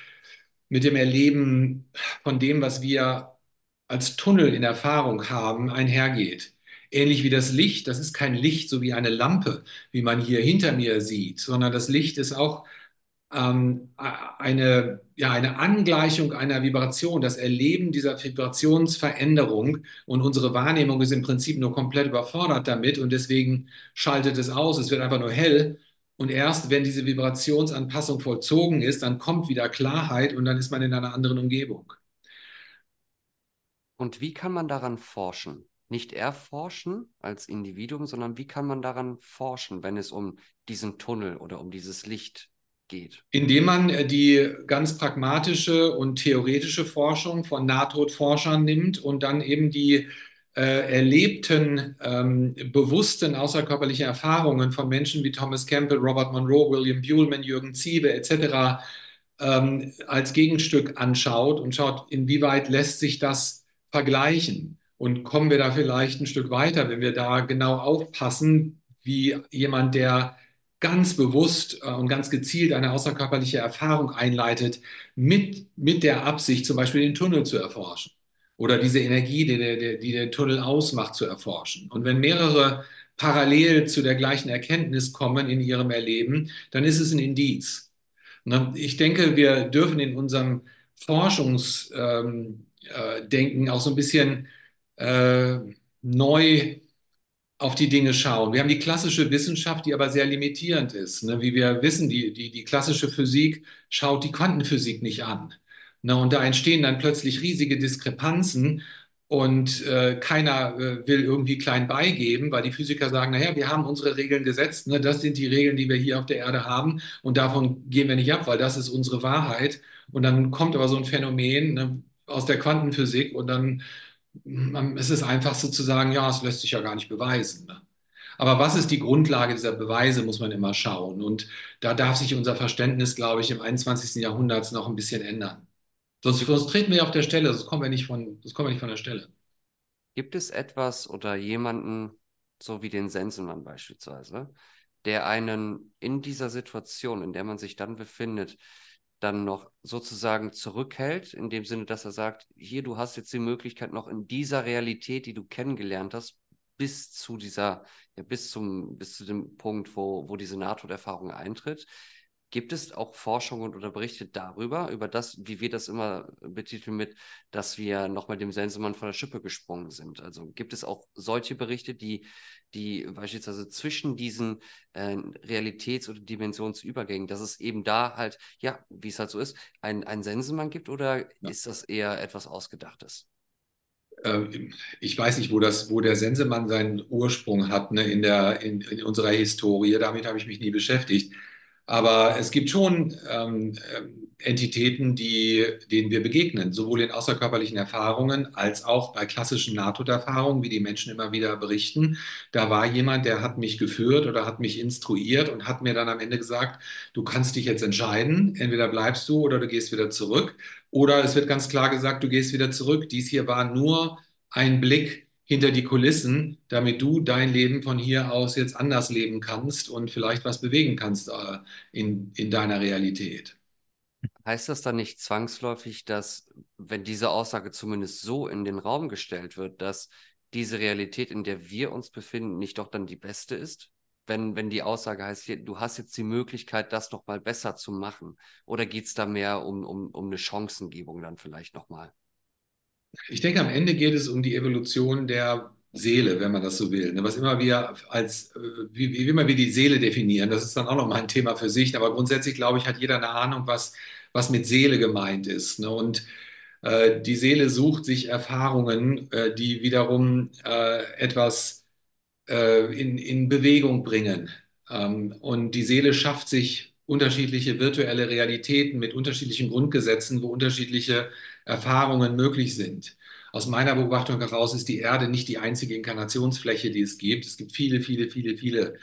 Speaker 2: mit dem Erleben von dem, was wir als Tunnel in Erfahrung haben, einhergeht. Ähnlich wie das Licht, das ist kein Licht so wie eine Lampe, wie man hier hinter mir sieht, sondern das Licht ist auch ähm, eine, ja, eine Angleichung einer Vibration, das Erleben dieser Vibrationsveränderung und unsere Wahrnehmung ist im Prinzip nur komplett überfordert damit und deswegen schaltet es aus, es wird einfach nur hell und erst wenn diese Vibrationsanpassung vollzogen ist, dann kommt wieder Klarheit und dann ist man in einer anderen Umgebung.
Speaker 1: Und wie kann man daran forschen? Nicht erforschen als Individuum, sondern wie kann man daran forschen, wenn es um diesen Tunnel oder um dieses Licht geht?
Speaker 2: Indem man äh, die ganz pragmatische und theoretische Forschung von Nahtodforschern nimmt und dann eben die äh, erlebten, ähm, bewussten außerkörperlichen Erfahrungen von Menschen wie Thomas Campbell, Robert Monroe, William Buhlman, Jürgen Ziewe etc. Ähm, als Gegenstück anschaut und schaut, inwieweit lässt sich das vergleichen. Und kommen wir da vielleicht ein Stück weiter, wenn wir da genau aufpassen, wie jemand, der ganz bewusst äh, und ganz gezielt eine außerkörperliche Erfahrung einleitet, mit, mit der Absicht, zum Beispiel den Tunnel zu erforschen oder diese Energie, die der, die der Tunnel ausmacht, zu erforschen. Und wenn mehrere parallel zu der gleichen Erkenntnis kommen in ihrem Erleben, dann ist es ein Indiz. Ne? Ich denke, wir dürfen in unserem Forschungsdenken ähm, äh, auch so ein bisschen äh, neu auf die Dinge schauen. Wir haben die klassische Wissenschaft, die aber sehr limitierend ist. Ne? Wie wir wissen, die, die, die klassische Physik schaut die Quantenphysik nicht an. Ne? Und da entstehen dann plötzlich riesige Diskrepanzen und äh, keiner äh, will irgendwie klein beigeben, weil die Physiker sagen, naja, wir haben unsere Regeln gesetzt, ne? das sind die Regeln, die wir hier auf der Erde haben und davon gehen wir nicht ab, weil das ist unsere Wahrheit. Und dann kommt aber so ein Phänomen ne, aus der Quantenphysik und dann es ist einfach sozusagen, ja, es lässt sich ja gar nicht beweisen. Ne? Aber was ist die Grundlage dieser Beweise, muss man immer schauen. Und da darf sich unser Verständnis, glaube ich, im 21. Jahrhundert noch ein bisschen ändern. Sonst, sonst treten wir auf der Stelle, sonst kommen wir nicht von, sonst kommen wir nicht von der Stelle.
Speaker 1: Gibt es etwas oder jemanden, so wie den Sensenmann beispielsweise, der einen in dieser Situation, in der man sich dann befindet, dann noch sozusagen zurückhält, in dem Sinne, dass er sagt, hier, du hast jetzt die Möglichkeit, noch in dieser Realität, die du kennengelernt hast, bis zu dieser, ja, bis zum, bis zu dem Punkt, wo, wo diese Nahtoderfahrung eintritt, Gibt es auch Forschungen oder Berichte darüber, über das, wie wir das immer betiteln mit, dass wir nochmal dem Sensemann von der Schippe gesprungen sind? Also gibt es auch solche Berichte, die, die beispielsweise zwischen diesen äh, Realitäts- oder Dimensionsübergängen, dass es eben da halt, ja, wie es halt so ist, ein, ein Sensemann gibt oder ja. ist das eher etwas Ausgedachtes?
Speaker 2: Ähm, ich weiß nicht, wo, das, wo der Sensemann seinen Ursprung hat ne, in, der, in, in unserer Historie. Damit habe ich mich nie beschäftigt. Aber es gibt schon ähm, ähm, Entitäten, die, denen wir begegnen, sowohl in außerkörperlichen Erfahrungen als auch bei klassischen Nahtoderfahrungen, wie die Menschen immer wieder berichten. Da war jemand, der hat mich geführt oder hat mich instruiert und hat mir dann am Ende gesagt, du kannst dich jetzt entscheiden, entweder bleibst du oder du gehst wieder zurück. Oder es wird ganz klar gesagt, du gehst wieder zurück. Dies hier war nur ein Blick hinter die Kulissen, damit du dein Leben von hier aus jetzt anders leben kannst und vielleicht was bewegen kannst äh, in, in deiner Realität.
Speaker 1: Heißt das dann nicht zwangsläufig, dass, wenn diese Aussage zumindest so in den Raum gestellt wird, dass diese Realität, in der wir uns befinden, nicht doch dann die beste ist? Wenn, wenn die Aussage heißt, du hast jetzt die Möglichkeit, das nochmal besser zu machen? Oder geht es da mehr um, um, um eine Chancengebung dann vielleicht nochmal?
Speaker 2: Ich denke, am Ende geht es um die Evolution der Seele, wenn man das so will. Ne? Was immer wir als, äh, wie, wie immer wir die Seele definieren, das ist dann auch nochmal ein Thema für sich. Aber grundsätzlich, glaube ich, hat jeder eine Ahnung, was, was mit Seele gemeint ist. Ne? Und äh, die Seele sucht sich Erfahrungen, äh, die wiederum etwas in, in Bewegung bringen. Ähm, und die Seele schafft sich unterschiedliche virtuelle Realitäten mit unterschiedlichen Grundgesetzen, wo unterschiedliche Erfahrungen möglich sind. Aus meiner Beobachtung heraus ist die Erde nicht die einzige Inkarnationsfläche, die es gibt. Es gibt viele, viele, viele, viele,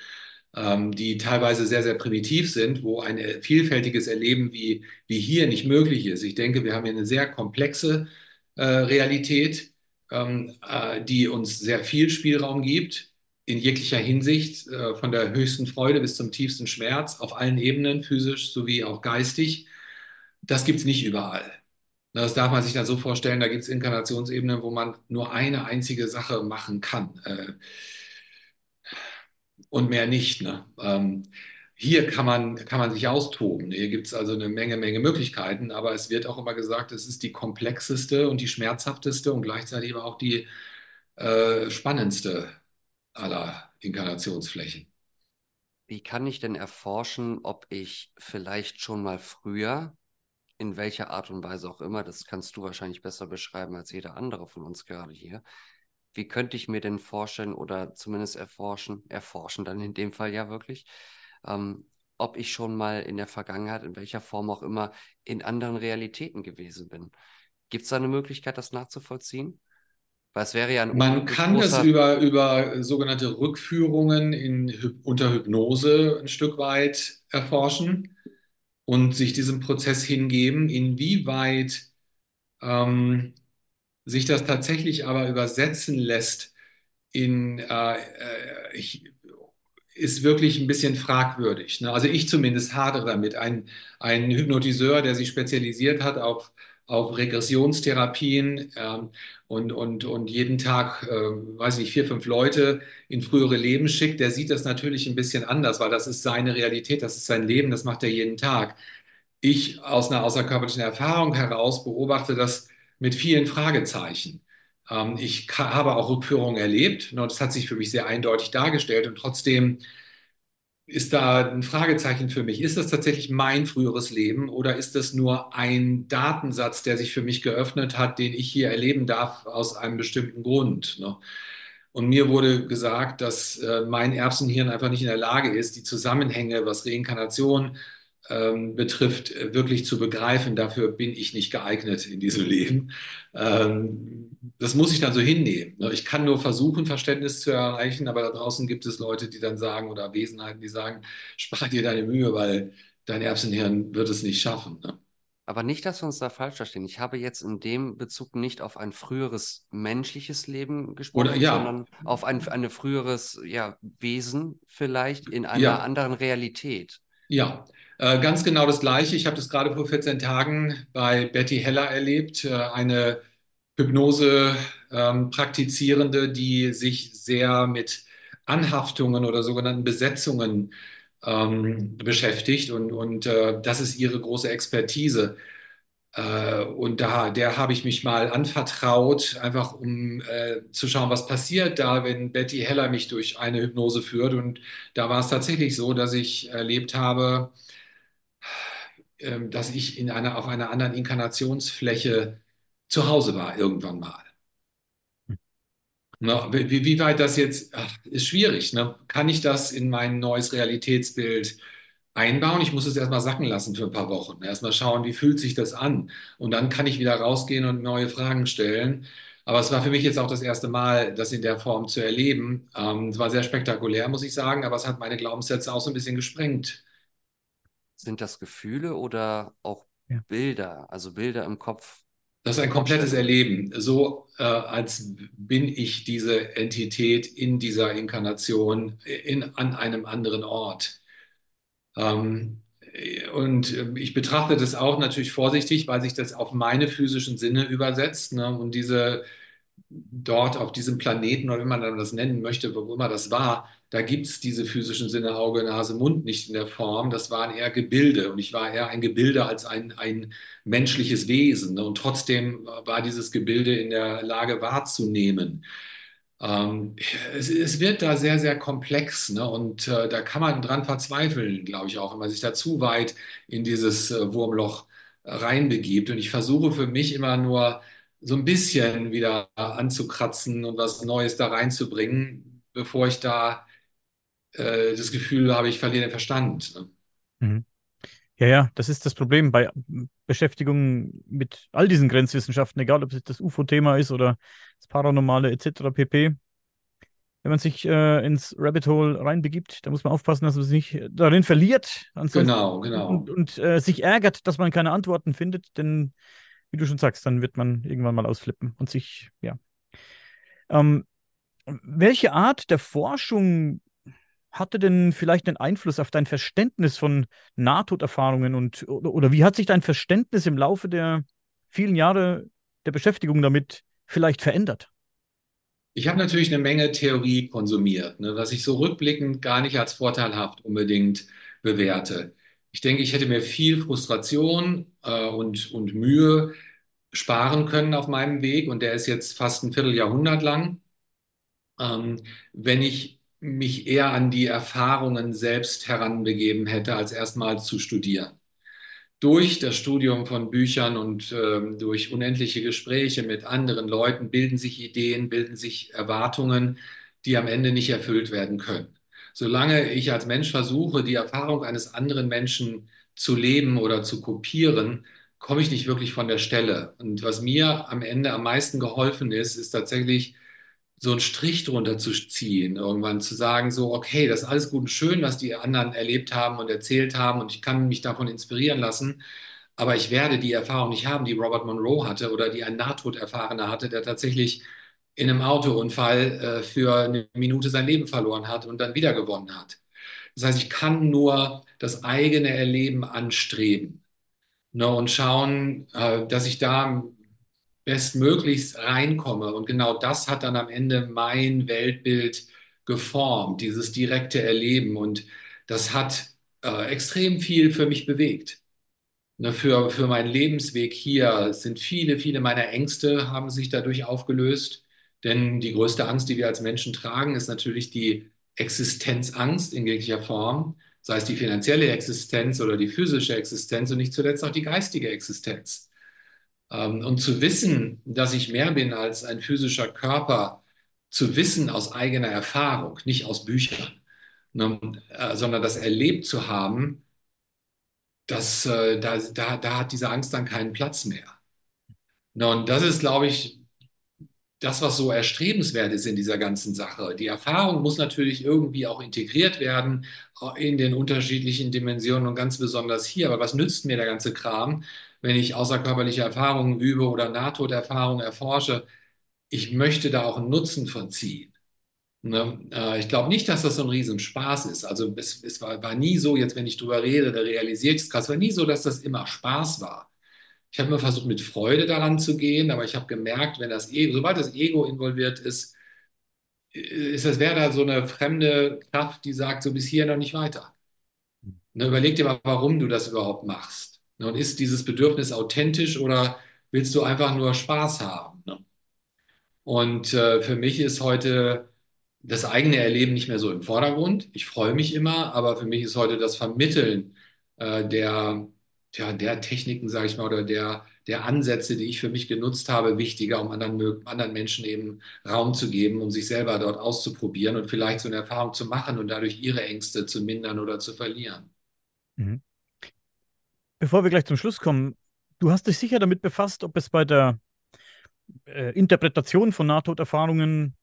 Speaker 2: ähm, die teilweise sehr, sehr primitiv sind, wo ein vielfältiges Erleben wie, wie hier nicht möglich ist. Ich denke, wir haben hier eine sehr komplexe äh, Realität, ähm, äh, die uns sehr viel Spielraum gibt, in jeglicher Hinsicht, äh, von der höchsten Freude bis zum tiefsten Schmerz, auf allen Ebenen, physisch sowie auch geistig. Das gibt es nicht überall. Das darf man sich dann so vorstellen, da gibt es Inkarnationsebenen, wo man nur eine einzige Sache machen kann äh, und mehr nicht. Ne? Ähm, hier kann man, kann man sich austoben. Hier gibt es also eine Menge, Menge Möglichkeiten, aber es wird auch immer gesagt, es ist die komplexeste und die schmerzhafteste und gleichzeitig aber auch die äh, spannendste aller Inkarnationsflächen.
Speaker 1: Wie kann ich denn erforschen, ob ich vielleicht schon mal früher, in welcher Art und Weise auch immer, das kannst du wahrscheinlich besser beschreiben als jeder andere von uns gerade hier, wie könnte ich mir denn vorstellen oder zumindest erforschen, erforschen dann in dem Fall ja wirklich, ähm, ob ich schon mal in der Vergangenheit, in welcher Form auch immer, in anderen Realitäten gewesen bin. Gibt es da eine Möglichkeit, das nachzuvollziehen?
Speaker 2: Weil es wäre ja ein Man kann das über, über sogenannte Rückführungen in, unter Hypnose ein Stück weit erforschen und sich diesem Prozess hingeben, inwieweit ähm, sich das tatsächlich aber übersetzen lässt in, äh, äh ich, ist wirklich ein bisschen fragwürdig. Ne? Also ich zumindest hadere damit. Ein, ein Hypnotiseur, der sich spezialisiert hat auf, auf Regressionstherapien ähm, und, und, und jeden Tag, äh, weiß nicht, vier, fünf Leute in frühere Leben schickt, der sieht das natürlich ein bisschen anders, weil das ist seine Realität, das ist sein Leben, das macht er jeden Tag. Ich aus einer außerkörperlichen Erfahrung heraus beobachte das mit vielen Fragezeichen. Ähm, ich habe auch Rückführungen erlebt und das hat sich für mich sehr eindeutig dargestellt und trotzdem ist da ein Fragezeichen für mich. Ist das tatsächlich mein früheres Leben oder ist das nur ein Datensatz, der sich für mich geöffnet hat, den ich hier erleben darf aus einem bestimmten Grund? Ne? Und mir wurde gesagt, dass äh, mein Erbsenhirn einfach nicht in der Lage ist, die Zusammenhänge, was Reinkarnation ähm, betrifft, äh, wirklich zu begreifen. Dafür bin ich nicht geeignet in diesem Leben. Ähm, das muss ich dann so hinnehmen. Ne? Ich kann nur versuchen, Verständnis zu erreichen, aber da draußen gibt es Leute, die dann sagen oder Wesenheiten, die sagen, spar dir deine Mühe, weil dein Erbsenhirn wird es nicht schaffen. Ne?
Speaker 1: Aber nicht, dass wir uns da falsch verstehen. Ich habe jetzt in dem Bezug nicht auf ein früheres menschliches Leben gesprochen, Oder, ja. sondern auf ein, ein früheres ja, Wesen vielleicht in einer ja. anderen Realität.
Speaker 2: Ja, äh, ganz genau das Gleiche. Ich habe das gerade vor 14 Tagen bei Betty Heller erlebt, äh, eine Hypnose-Praktizierende, ähm, die sich sehr mit Anhaftungen oder sogenannten Besetzungen ähm, beschäftigt und, und äh, das ist ihre große Expertise. Äh, und da, der habe ich mich mal anvertraut, einfach um äh, zu schauen, was passiert da, wenn Betty Heller mich durch eine Hypnose führt. Und da war es tatsächlich so, dass ich erlebt habe, dass ich in einer, auf einer anderen Inkarnationsfläche zu Hause war, irgendwann mal. Ne, wie, wie, weit das jetzt ach, ist schwierig. Ne? Kann ich das in mein neues Realitätsbild einbauen? Ich muss es erstmal sacken lassen für ein paar Wochen. Erstmal schauen, wie fühlt sich das an? Und dann kann ich wieder rausgehen und neue Fragen stellen. Aber es war für mich jetzt auch das erste Mal, das in der Form zu erleben. Ähm, es war sehr spektakulär, muss ich sagen, aber es hat meine Glaubenssätze auch so ein bisschen gesprengt.
Speaker 1: Sind das Gefühle oder auch ja. Bilder, also Bilder im Kopf?
Speaker 2: Das ist ein komplettes Erleben, so äh, als bin ich diese Entität in dieser Inkarnation in, an einem anderen Ort. Ähm, und ich betrachte das auch natürlich vorsichtig, weil sich das auf meine physischen Sinne übersetzt. Ne? Und diese dort auf diesem Planeten oder wie man das nennen möchte, wo immer das war, da gibt es diese physischen Sinne Auge, Nase, Mund nicht in der Form. Das waren eher Gebilde und ich war eher ein Gebilde als ein, ein menschliches Wesen. Ne? Und trotzdem war dieses Gebilde in der Lage wahrzunehmen. Ähm, es, es, wird da sehr, sehr komplex ne? und äh, da kann man dran verzweifeln, glaube ich auch, wenn man sich da zu weit in dieses äh, Wurmloch reinbegibt. Und ich versuche für mich immer nur so ein bisschen wieder anzukratzen und was Neues da reinzubringen, bevor ich da äh, das Gefühl habe, ich verliere den Verstand. Ne?
Speaker 3: Mhm. Ja, ja, das ist das Problem bei Beschäftigung mit all diesen Grenzwissenschaften, egal ob es das UFO-Thema ist oder das Paranormale etc. pp. Wenn man sich äh, ins Rabbit Hole reinbegibt, da muss man aufpassen, dass man sich nicht darin verliert.
Speaker 2: Genau, genau.
Speaker 3: Und, und äh, sich ärgert, dass man keine Antworten findet, denn wie du schon sagst, dann wird man irgendwann mal ausflippen und sich, ja. Ähm, welche Art der Forschung hatte denn vielleicht einen Einfluss auf dein Verständnis von Nahtoderfahrungen und oder, oder wie hat sich dein Verständnis im Laufe der vielen Jahre der Beschäftigung damit vielleicht verändert?
Speaker 2: Ich habe natürlich eine Menge Theorie konsumiert, ne, was ich so rückblickend gar nicht als vorteilhaft unbedingt bewerte. Ich denke, ich hätte mir viel Frustration äh, und, und Mühe sparen können auf meinem Weg und der ist jetzt fast ein Vierteljahrhundert lang, ähm, wenn ich mich eher an die Erfahrungen selbst heranbegeben hätte, als erstmal zu studieren durch das Studium von Büchern und ähm, durch unendliche Gespräche mit anderen Leuten bilden sich Ideen, bilden sich Erwartungen, die am Ende nicht erfüllt werden können. Solange ich als Mensch versuche, die Erfahrung eines anderen Menschen zu leben oder zu kopieren, komme ich nicht wirklich von der Stelle. Und was mir am Ende am meisten geholfen ist, ist tatsächlich so einen Strich drunter zu ziehen, irgendwann zu sagen, so, okay, das ist alles gut und schön, was die anderen erlebt haben und erzählt haben und ich kann mich davon inspirieren lassen, aber ich werde die Erfahrung nicht haben, die Robert Monroe hatte oder die ein Nahtoderfahrener hatte, der tatsächlich in einem Autounfall äh, für eine Minute sein Leben verloren hat und dann wieder gewonnen hat. Das heißt, ich kann nur das eigene Erleben anstreben ne, und schauen, äh, dass ich da bestmöglichst reinkomme. Und genau das hat dann am Ende mein Weltbild geformt, dieses direkte Erleben. Und das hat äh, extrem viel für mich bewegt. Ne, für, für meinen Lebensweg hier sind viele, viele meiner Ängste haben sich dadurch aufgelöst. Denn die größte Angst, die wir als Menschen tragen, ist natürlich die Existenzangst in jeglicher Form, sei es die finanzielle Existenz oder die physische Existenz und nicht zuletzt auch die geistige Existenz. Ähm, und zu wissen, dass ich mehr bin als ein physischer Körper, zu wissen aus eigener Erfahrung, nicht aus Büchern, ne, äh, sondern das erlebt zu haben, das, äh, da, da, da hat diese Angst dann keinen Platz mehr. Ne, und das ist, glaube ich, das, was so erstrebenswert ist in dieser ganzen Sache. Die Erfahrung muss natürlich irgendwie auch integriert werden äh, in den unterschiedlichen Dimensionen und ganz besonders hier. Aber was nützt mir der ganze Kram, wenn ich außerkörperliche Erfahrungen übe oder Nahtoderfahrungen erforsche, ich möchte da auch einen Nutzen von ziehen. Ne? Äh, ich glaube nicht, dass das so ein Riesenspaß ist. Also es, es war, war, nie so, jetzt wenn ich drüber rede, da realisiere ich es krass, es war nie so, dass das immer Spaß war. Ich habe immer versucht, mit Freude daran zu gehen, aber ich habe gemerkt, wenn das Ego, sobald das Ego involviert ist, ist das wäre da so eine fremde Kraft, die sagt, so bis hier noch nicht weiter. Ne, überleg dir mal, warum du das überhaupt machst. Ne, und ist dieses Bedürfnis authentisch oder willst du einfach nur Spaß haben? Ne? Und äh, für mich ist heute das eigene Erleben nicht mehr so im Vordergrund. Ich freue mich immer, aber für mich ist heute das Vermitteln äh, der, ja, der Techniken, sage ich mal, oder der, der Ansätze, die ich für mich genutzt habe, wichtiger, um anderen, anderen Menschen eben Raum zu geben, um sich selber dort auszuprobieren und vielleicht so eine Erfahrung zu machen und dadurch ihre Ängste zu mindern oder zu verlieren.
Speaker 3: Mhm. Bevor wir gleich zum Schluss kommen, du hast dich sicher damit befasst, ob es bei der äh, Interpretation von Nahtoderfahrungen,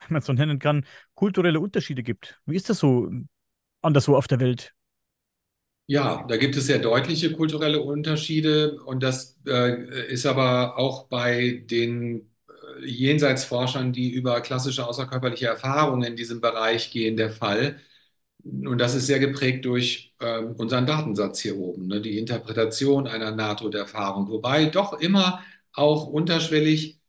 Speaker 3: wenn man es so nennen kann, kulturelle Unterschiede gibt. Wie ist das so anderswo auf der Welt?
Speaker 2: Ja, da gibt es sehr deutliche kulturelle Unterschiede und das äh, ist aber auch bei den äh, Jenseitsforschern, die über klassische außerkörperliche Erfahrungen in diesem Bereich gehen, der Fall. Und das ist sehr geprägt durch äh, unseren Datensatz hier oben, ne? die Interpretation einer Nahtoderfahrung, wobei doch immer auch unterschwellig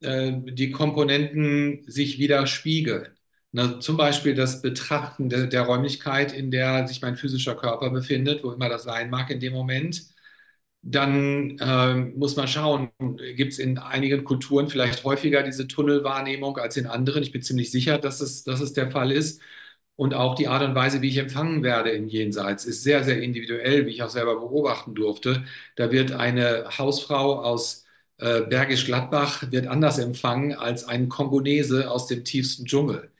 Speaker 2: äh, die Komponenten sich widerspiegeln. Ne? Zum Beispiel das Betrachten de der Räumlichkeit, in der sich mein physischer Körper befindet, wo immer das sein mag in dem Moment. Dann äh, muss man schauen, gibt es in einigen Kulturen vielleicht häufiger diese Tunnelwahrnehmung als in anderen. Ich bin ziemlich sicher, dass es, dass es der Fall ist. Und auch die Art und Weise, wie ich empfangen werde im Jenseits, ist sehr, sehr individuell, wie ich auch selber beobachten durfte. Da wird eine Hausfrau aus äh, Bergisch Gladbach wird anders empfangen als ein Kongolese aus dem tiefsten Dschungel.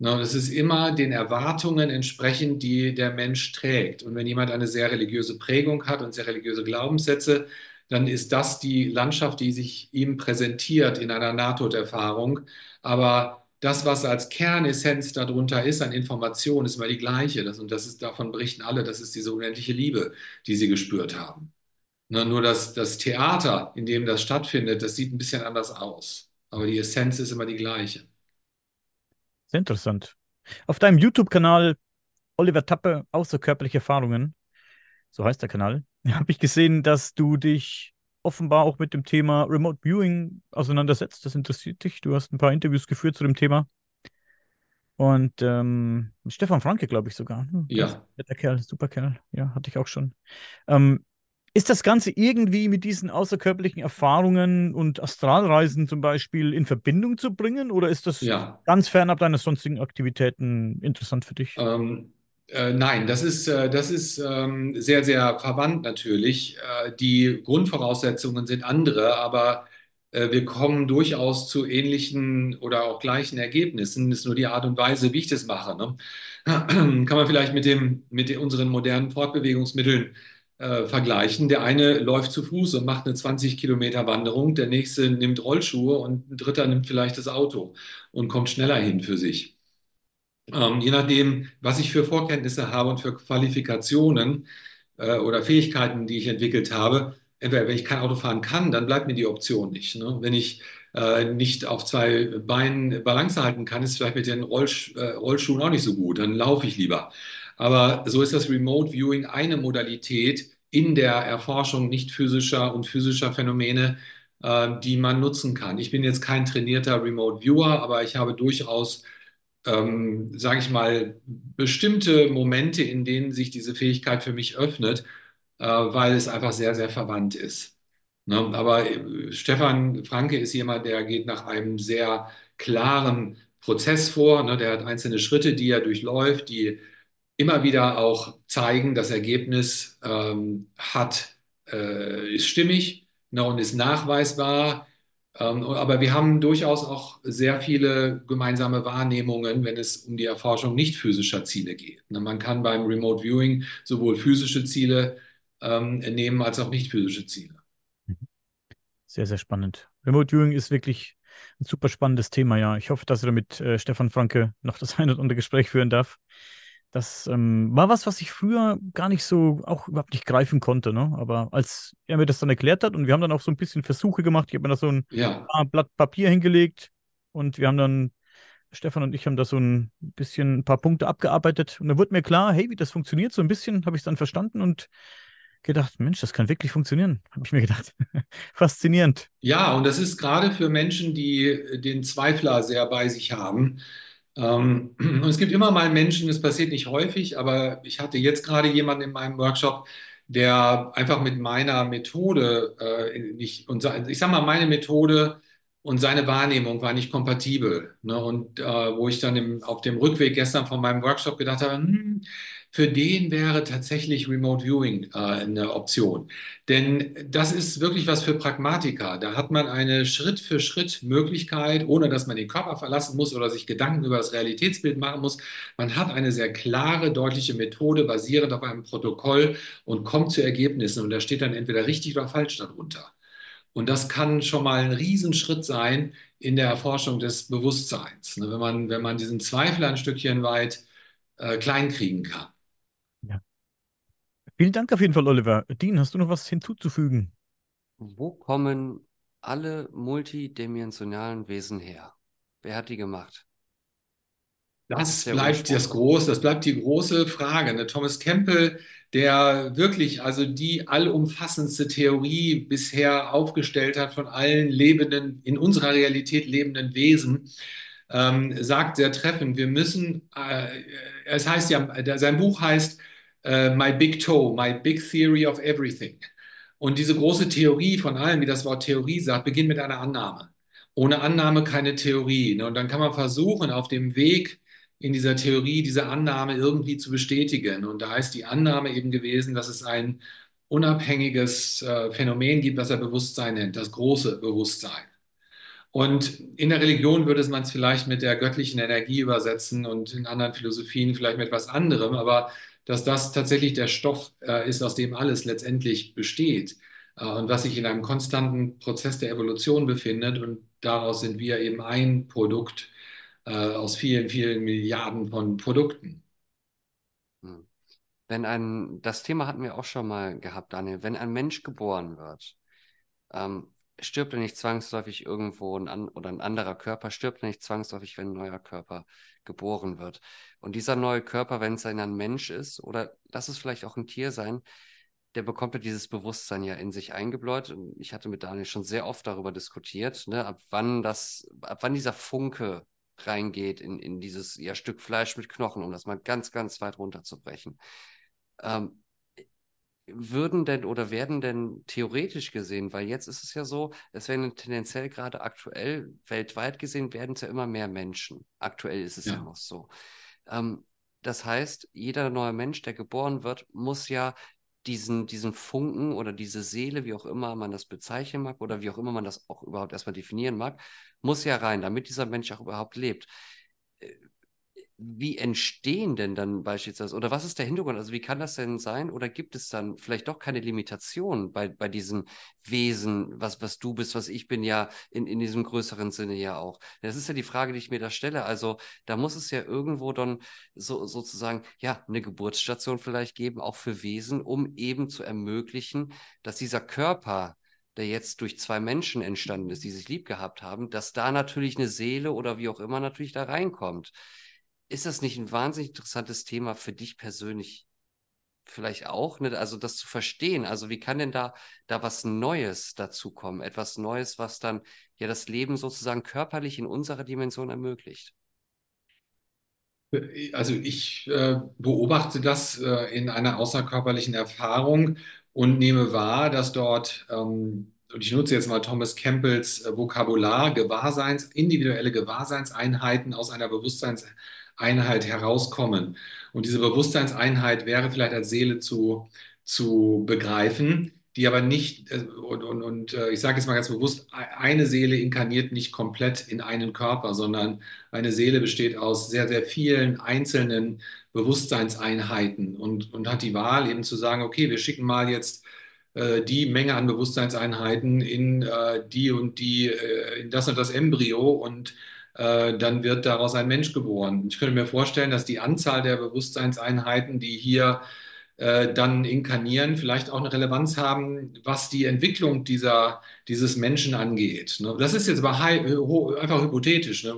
Speaker 2: Es ist immer den Erwartungen entsprechend, die der Mensch trägt. Und wenn jemand eine sehr religiöse Prägung hat und sehr religiöse Glaubenssätze, dann ist das die Landschaft, die sich ihm präsentiert in einer Nahtoderfahrung. Aber das, was als Kernessenz darunter ist an Information, ist immer die gleiche. Das, und das ist, davon berichten alle, das ist diese unendliche Liebe, die sie gespürt haben. Nur, nur das, das Theater, in dem das stattfindet, das sieht ein bisschen anders aus. aber die Essenz ist immer die gleiche.
Speaker 3: Sehr interessant. Auf deinem YouTube-Kanal Oliver Tappe, außerkörperliche Erfahrungen, so heißt der Kanal, habe ich gesehen, dass du dich offenbar auch mit dem Thema Remote Viewing auseinandersetzt. Das interessiert dich. Du hast ein paar Interviews geführt zu dem Thema. Und ähm, Stefan Franke, glaube ich sogar. Hm,
Speaker 2: Ja.
Speaker 3: Der Kerl, super Kerl. Ja, hatte ich auch schon. Ähm, ist das Ganze irgendwie mit diesen außerkörperlichen Erfahrungen und Astralreisen zum Beispiel in Verbindung zu bringen? Oder ist das
Speaker 2: Ja.
Speaker 3: ganz fernab deiner sonstigen Aktivitäten interessant für dich?
Speaker 2: Ähm, äh, nein, das ist, äh, das ist ähm, sehr, sehr verwandt natürlich. Äh, die Grundvoraussetzungen sind andere, aber äh, wir kommen durchaus zu ähnlichen oder auch gleichen Ergebnissen. Es ist nur die Art und Weise, wie ich das mache. Ne? Kann man vielleicht mit dem, mit unseren modernen Fortbewegungsmitteln äh, vergleichen. Der eine läuft zu Fuß und macht eine 20 Kilometer Wanderung, der nächste nimmt Rollschuhe und ein dritter nimmt vielleicht das Auto und kommt schneller hin für sich. Ähm, je nachdem, was ich für Vorkenntnisse habe und für Qualifikationen äh, oder Fähigkeiten, die ich entwickelt habe, entweder wenn ich kein Auto fahren kann, dann bleibt mir die Option nicht. Ne? Wenn ich äh, nicht auf zwei Beinen Balance halten kann, ist vielleicht mit den Rollsch äh, Rollschuhen auch nicht so gut, dann laufe ich lieber. Aber so ist das Remote Viewing eine Modalität in der Erforschung nicht physischer und physischer Phänomene, äh, die man nutzen kann. Ich bin jetzt kein trainierter Remote Viewer, aber ich habe durchaus ähm, sage ich mal, bestimmte Momente, in denen sich diese Fähigkeit für mich öffnet, äh, weil es einfach sehr, sehr verwandt ist. Ne? Aber äh, Stefan Franke ist jemand, der geht nach einem sehr klaren Prozess vor. Ne? Der hat einzelne Schritte, die er durchläuft, die immer wieder auch zeigen, das Ergebnis ähm, hat, äh, ist stimmig ne? und ist nachweisbar. Ähm, aber wir haben durchaus auch sehr viele gemeinsame Wahrnehmungen, wenn es um die Erforschung nicht physischer Ziele geht. Man kann beim Remote Viewing sowohl physische Ziele ähm, nehmen als auch nicht physische Ziele.
Speaker 3: Sehr, sehr spannend. Remote Viewing ist wirklich ein super spannendes Thema, ja. Ich hoffe, dass er mit äh, Stefan Franke noch das ein oder andere Gespräch führen darf. Das ähm, war was, was ich früher gar nicht so, auch überhaupt nicht greifen konnte. Ne? Aber als er mir das dann erklärt hat und wir haben dann auch so ein bisschen Versuche gemacht, ich habe mir da so ein
Speaker 2: Ja,
Speaker 3: Blatt Papier hingelegt und wir haben dann, Stefan und ich haben da so ein bisschen ein paar Punkte abgearbeitet und dann wurde mir klar, hey, wie das funktioniert, so ein bisschen habe ich es dann verstanden und gedacht, Mensch, das kann wirklich funktionieren, habe ich mir gedacht. Faszinierend.
Speaker 2: ja, und das ist gerade für Menschen, die den Zweifler sehr bei sich haben. Ähm, und es gibt immer mal Menschen, das passiert nicht häufig, aber ich hatte jetzt gerade jemanden in meinem Workshop, der einfach mit meiner Methode äh, nicht, ich sag mal, meine Methode und seine Wahrnehmung war nicht kompatibel. Ne? Und äh, wo ich dann im, auf dem Rückweg gestern von meinem Workshop gedacht habe, hm, für den wäre tatsächlich Remote Viewing äh, eine Option. Denn das ist wirklich was für Pragmatiker. Da hat man eine Schritt-für-Schritt-Möglichkeit, ohne dass man den Körper verlassen muss oder sich Gedanken über das Realitätsbild machen muss. Man hat eine sehr klare, deutliche Methode, basierend auf einem Protokoll und kommt zu Ergebnissen. Und da steht dann entweder richtig oder falsch darunter. Und das kann schon mal ein Riesenschritt sein in der Erforschung des Bewusstseins, ne? wenn man, wenn man diesen Zweifel ein Stückchen weit äh, klein kriegen kann.
Speaker 3: Ja. Vielen Dank auf jeden Fall, Oliver. Dean, hast du noch was hinzuzufügen?
Speaker 1: Wo kommen alle multidimensionalen Wesen her? Wer hat die gemacht?
Speaker 2: Das bleibt das groß, das bleibt die große Frage. Ne? Thomas Campbell, der wirklich also die allumfassendste Theorie bisher aufgestellt hat von allen lebenden, in unserer Realität lebenden Wesen, ähm, sagt sehr treffend, wir müssen, äh, es heißt ja, der, sein Buch heißt äh, My Big Toe, My Big Theory of Everything. Und diese große Theorie von allem, wie das Wort Theorie sagt, beginnt mit einer Annahme. Ohne Annahme keine Theorie. Ne? Und dann kann man versuchen, auf dem Weg in dieser Theorie diese Annahme irgendwie zu bestätigen. Und da ist die Annahme eben gewesen, dass es ein unabhängiges äh, Phänomen gibt, was er Bewusstsein nennt, das große Bewusstsein. Und in der Religion würde man es vielleicht mit der göttlichen Energie übersetzen und in anderen Philosophien vielleicht mit etwas anderem, aber dass das tatsächlich der Stoff äh, ist, aus dem alles letztendlich besteht äh, und was sich in einem konstanten Prozess der Evolution befindet. Und daraus sind wir eben ein Produkt aus vielen, vielen Milliarden von Produkten.
Speaker 1: Hm. Wenn ein, das Thema hatten wir auch schon mal gehabt, Daniel, wenn ein Mensch geboren wird, ähm, stirbt er nicht zwangsläufig irgendwo ein oder ein anderer Körper stirbt er nicht zwangsläufig, wenn ein neuer Körper geboren wird. Und dieser neue Körper, wenn es ein Mensch ist oder lass es vielleicht auch ein Tier sein, der bekommt ja dieses Bewusstsein ja in sich eingebläut. Und ich hatte mit Daniel schon sehr oft darüber diskutiert, ne, ab wann das, ab wann dieser Funke reingeht in, in dieses ja, Stück Fleisch mit Knochen, um das mal ganz, ganz weit runterzubrechen. Ähm, würden denn oder werden denn theoretisch gesehen, weil jetzt ist es ja so, es werden tendenziell gerade aktuell weltweit gesehen, werden es ja immer mehr Menschen. Aktuell ist es ja, ja noch so. Ähm, das heißt, jeder neue Mensch, der geboren wird, muss ja diesen, diesen Funken oder diese Seele, wie auch immer man das bezeichnen mag oder wie auch immer man das auch überhaupt erstmal definieren mag, muss ja rein, damit dieser Mensch auch überhaupt lebt. Wie entstehen denn dann beispielsweise, oder was ist der Hintergrund? Also wie kann das denn sein? Oder gibt es dann vielleicht doch keine Limitation bei, bei diesen Wesen, was, was du bist, was ich bin, ja in, in diesem größeren Sinne ja auch? Das ist ja die Frage, die ich mir da stelle. Also da muss es ja irgendwo dann so, sozusagen, ja, eine Geburtsstation vielleicht geben, auch für Wesen, um eben zu ermöglichen, dass dieser Körper, der jetzt durch zwei Menschen entstanden ist, die sich lieb gehabt haben, dass da natürlich eine Seele oder wie auch immer natürlich da reinkommt ist das nicht ein wahnsinnig interessantes Thema für dich persönlich vielleicht auch, ne? also das zu verstehen. Also wie kann denn da, da was Neues dazu kommen? Etwas Neues, was dann ja das Leben sozusagen körperlich in unserer Dimension ermöglicht?
Speaker 2: Also ich äh, beobachte das äh, in einer außerkörperlichen Erfahrung und nehme wahr, dass dort, ähm, und ich nutze jetzt mal Thomas Campbells äh, Vokabular, Gewahrseins, individuelle Gewahrseinseinheiten aus einer Bewusstseins Einheit herauskommen. Und diese Bewusstseinseinheit wäre vielleicht als Seele zu, zu begreifen, die aber nicht, äh, und, und, und äh, ich sage jetzt mal ganz bewusst, eine Seele inkarniert nicht komplett in einen Körper, sondern eine Seele besteht aus sehr, sehr vielen einzelnen Bewusstseinseinheiten und, und hat die Wahl eben zu sagen, okay, wir schicken mal jetzt äh, die Menge an Bewusstseinseinheiten in die und die, in das und das Embryo und dann wird daraus ein Mensch geboren. Ich könnte mir vorstellen, dass die Anzahl der Bewusstseinseinheiten, die hier äh, dann inkarnieren, vielleicht auch eine Relevanz haben, was die Entwicklung dieser, dieses Menschen angeht. Ne? Das ist jetzt aber einfach hypothetisch, ne?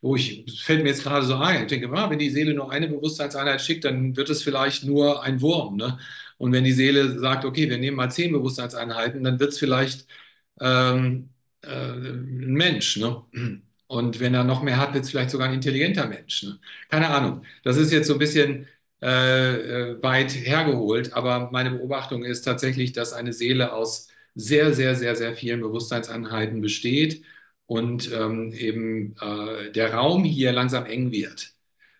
Speaker 2: wo, ich, fällt mir jetzt gerade so ein, ich denke, ah, wenn die Seele nur eine Bewusstseinseinheit schickt, dann wird es vielleicht nur ein Wurm. Ne? Und wenn die Seele sagt, okay, wir nehmen mal zehn Bewusstseinseinheiten, dann wird es vielleicht ähm, äh, ein Mensch. Und wenn er noch mehr hat, wird es vielleicht sogar ein intelligenter Mensch. Ne? Keine Ahnung. Das ist jetzt so ein bisschen äh, äh, weit hergeholt, aber meine Beobachtung ist tatsächlich, dass eine Seele aus sehr, sehr, sehr, sehr vielen Bewusstseinseinheiten besteht und ähm, eben äh, der Raum hier langsam eng wird.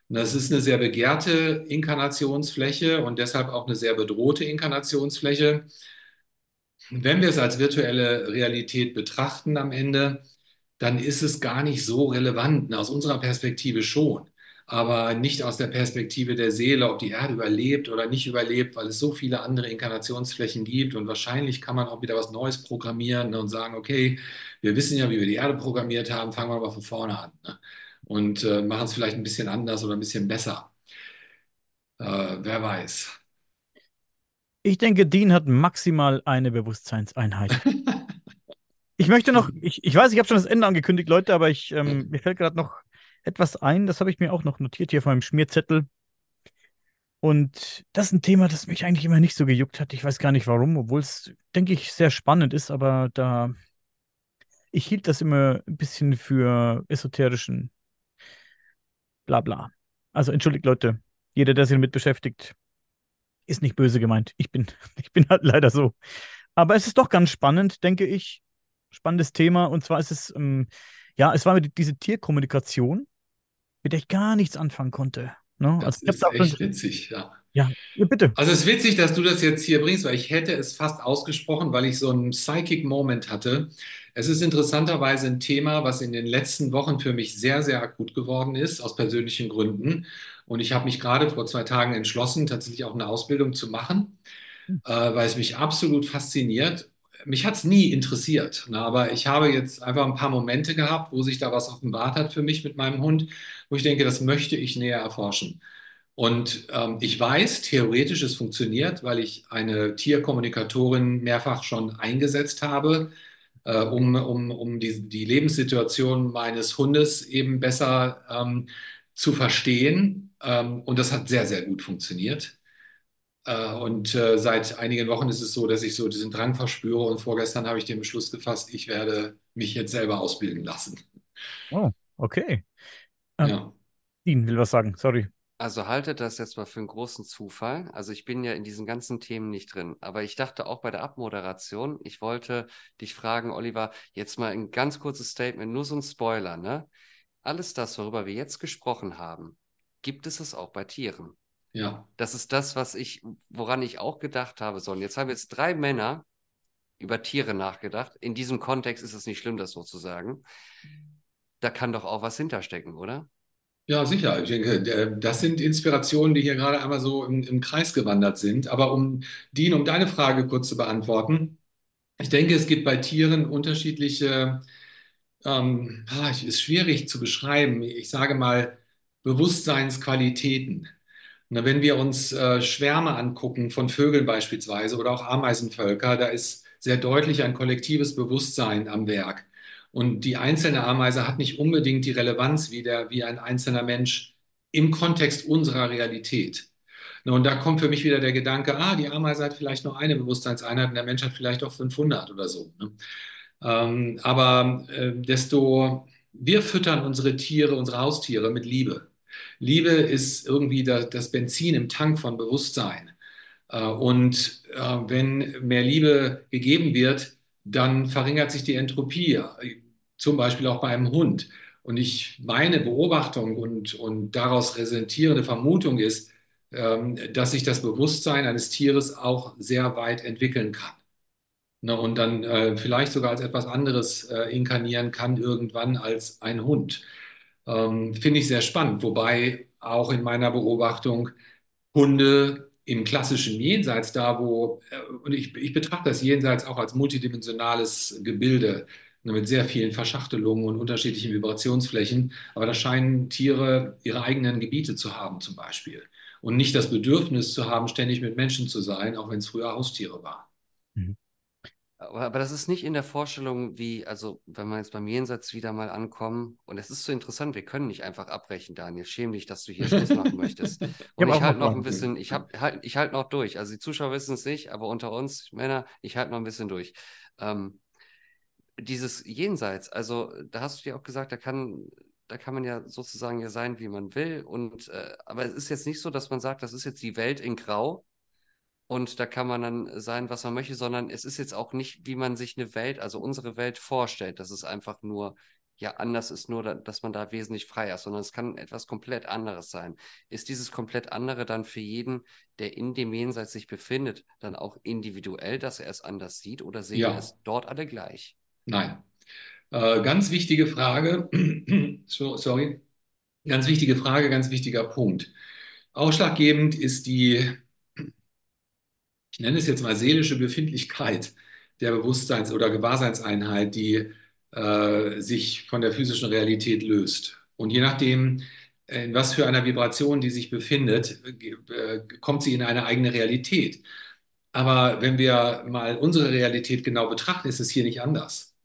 Speaker 2: Und das ist eine sehr begehrte Inkarnationsfläche und deshalb auch eine sehr bedrohte Inkarnationsfläche. Wenn wir es als virtuelle Realität betrachten am Ende, dann ist es gar nicht so relevant. Aus unserer Perspektive schon, aber nicht aus der Perspektive der Seele, ob die Erde überlebt oder nicht überlebt, weil es so viele andere Inkarnationsflächen gibt. Und wahrscheinlich kann man auch wieder was Neues programmieren und sagen, okay, wir wissen ja, wie wir die Erde programmiert haben, fangen wir aber von vorne an ne? und äh, machen es vielleicht ein bisschen anders oder ein bisschen besser. Äh, wer weiß.
Speaker 3: Ich denke, Dean hat maximal eine Bewusstseinseinheit. Ich möchte noch, ich, ich weiß, ich habe schon das Ende angekündigt, Leute, aber ich, ähm, mir fällt gerade noch etwas ein, das habe ich mir auch noch notiert hier auf meinem Schmierzettel. Und das ist ein Thema, das mich eigentlich immer nicht so gejuckt hat. Ich weiß gar nicht warum, obwohl es, denke ich, sehr spannend ist, aber da, ich hielt das immer ein bisschen für esoterischen Blabla. Also entschuldigt, Leute, jeder, der sich damit beschäftigt, ist nicht böse gemeint. Ich bin, ich bin halt leider so. Aber es ist doch ganz spannend, denke ich, spannendes Thema. Und zwar ist es, ähm, ja, es war diese Tierkommunikation, mit der ich gar nichts anfangen konnte. Ne?
Speaker 2: Das also, ist echt witzig, ja.
Speaker 3: Ja, bitte.
Speaker 2: Also es ist witzig, dass du das jetzt hier bringst, weil ich hätte es fast ausgesprochen, weil ich so einen Psychic Moment hatte. Es ist interessanterweise ein Thema, was in den letzten Wochen für mich sehr, sehr akut geworden ist, aus persönlichen Gründen. Und ich habe mich gerade vor zwei Tagen entschlossen, tatsächlich auch eine Ausbildung zu machen, hm. äh, weil es mich absolut fasziniert mich hat es nie interessiert, ne, aber ich habe jetzt einfach ein paar Momente gehabt, wo sich da was offenbart hat für mich mit meinem Hund, wo ich denke, das möchte ich näher erforschen. Und ähm, ich weiß, theoretisch es funktioniert, weil ich eine Tierkommunikatorin mehrfach schon eingesetzt habe. äh, um, um, um die, die Lebenssituation meines Hundes eben besser ähm, zu verstehen. Ähm, und das hat sehr, sehr gut funktioniert. Äh, und äh, seit einigen Wochen ist es so, dass ich so diesen Drang verspüre. Und vorgestern habe ich den Beschluss gefasst, ich werde mich jetzt selber ausbilden lassen.
Speaker 3: Oh, okay. Ähm,
Speaker 2: Ja.
Speaker 3: Dean will was sagen, sorry.
Speaker 1: Also haltet das jetzt mal für einen großen Zufall. Also ich bin ja in diesen ganzen Themen nicht drin, aber ich dachte auch bei der Abmoderation, ich wollte dich fragen, Oliver, jetzt mal ein ganz kurzes Statement, nur so ein Spoiler, ne? Alles das, worüber wir jetzt gesprochen haben, gibt es es auch bei Tieren.
Speaker 2: Ja.
Speaker 1: Das ist das, was ich, woran ich auch gedacht habe. So, und jetzt haben jetzt drei Männer über Tiere nachgedacht. In diesem Kontext ist es nicht schlimm, das so zu sagen. Da kann doch auch was hinterstecken, oder?
Speaker 2: Ja, sicher. Ich denke, das sind Inspirationen, die hier gerade einmal so im, im Kreis gewandert sind. Aber um, Dean, um deine Frage kurz zu beantworten, ich denke, es gibt bei Tieren unterschiedliche, ähm, ah, es ist schwierig zu beschreiben. Ich sage mal Bewusstseinsqualitäten. Wenn wir uns äh, Schwärme angucken von Vögeln beispielsweise oder auch Ameisenvölker, da ist sehr deutlich ein kollektives Bewusstsein am Werk. Und die einzelne Ameise hat nicht unbedingt die Relevanz wie der, wie ein einzelner Mensch im Kontext unserer Realität. Und da kommt für mich wieder der Gedanke, ah, die Ameise hat vielleicht nur eine Bewusstseinseinheit und der Mensch hat vielleicht auch 500 oder so. Ne? Ähm, aber äh, desto, wir füttern unsere Tiere, unsere Haustiere mit Liebe. Liebe ist irgendwie da, das Benzin im Tank von Bewusstsein. Äh, und äh, wenn mehr Liebe gegeben wird, dann verringert sich die Entropie, zum Beispiel auch bei einem Hund. Und ich, meine Beobachtung und, und daraus resultierende Vermutung ist, ähm, dass sich das Bewusstsein eines Tieres auch sehr weit entwickeln kann. Ne, und dann äh, vielleicht sogar als etwas anderes äh, inkarnieren kann irgendwann als ein Hund. Ähm, finde ich sehr spannend, wobei auch in meiner Beobachtung Hunde im klassischen Jenseits, da wo, äh, und ich, ich betrachte das Jenseits auch als multidimensionales Gebilde ne, mit sehr vielen Verschachtelungen und unterschiedlichen Vibrationsflächen, aber da scheinen Tiere ihre eigenen Gebiete zu haben zum Beispiel. Und nicht das Bedürfnis zu haben, ständig mit Menschen zu sein, auch wenn es früher Haustiere waren.
Speaker 1: Aber, aber das ist nicht in der Vorstellung wie, also wenn wir jetzt beim Jenseits wieder mal ankommen, und es ist so interessant, wir können nicht einfach abbrechen, Daniel. Schäm dich, dass du hier Schluss machen möchtest. Und
Speaker 3: auch
Speaker 1: ich halte
Speaker 3: noch
Speaker 1: ein bisschen, ich hab, halt, ich halte noch durch. Also die Zuschauer wissen es nicht, aber unter uns Männer, ich halte noch ein bisschen durch. Ähm, dieses Jenseits, also da hast du ja auch gesagt, da kann, da kann man ja sozusagen ja sein, wie man will. Und äh, aber es ist jetzt nicht so, dass man sagt, das ist jetzt die Welt in Grau und da kann man dann sein, was man möchte, sondern es ist jetzt auch nicht, wie man sich eine Welt, also unsere Welt vorstellt, dass es einfach nur ja anders ist, nur da, dass man da wesentlich freier ist, sondern es kann etwas komplett anderes sein. Ist dieses komplett andere dann für jeden, der in dem Jenseits sich befindet, dann auch individuell, dass er es anders sieht oder sehen
Speaker 2: Ja.
Speaker 1: es dort alle gleich?
Speaker 2: Nein. Äh, ganz wichtige Frage. So, sorry. Ganz wichtige Frage, ganz wichtiger Punkt. Ausschlaggebend ist die, ich nenne es jetzt mal seelische Befindlichkeit der Bewusstseins- oder Gewahrseinseinheit, die äh, sich von der physischen Realität löst. Und je nachdem, in was für einer Vibration die sich befindet, äh, kommt sie in eine eigene Realität. Aber wenn wir mal unsere Realität genau betrachten, ist es hier nicht anders.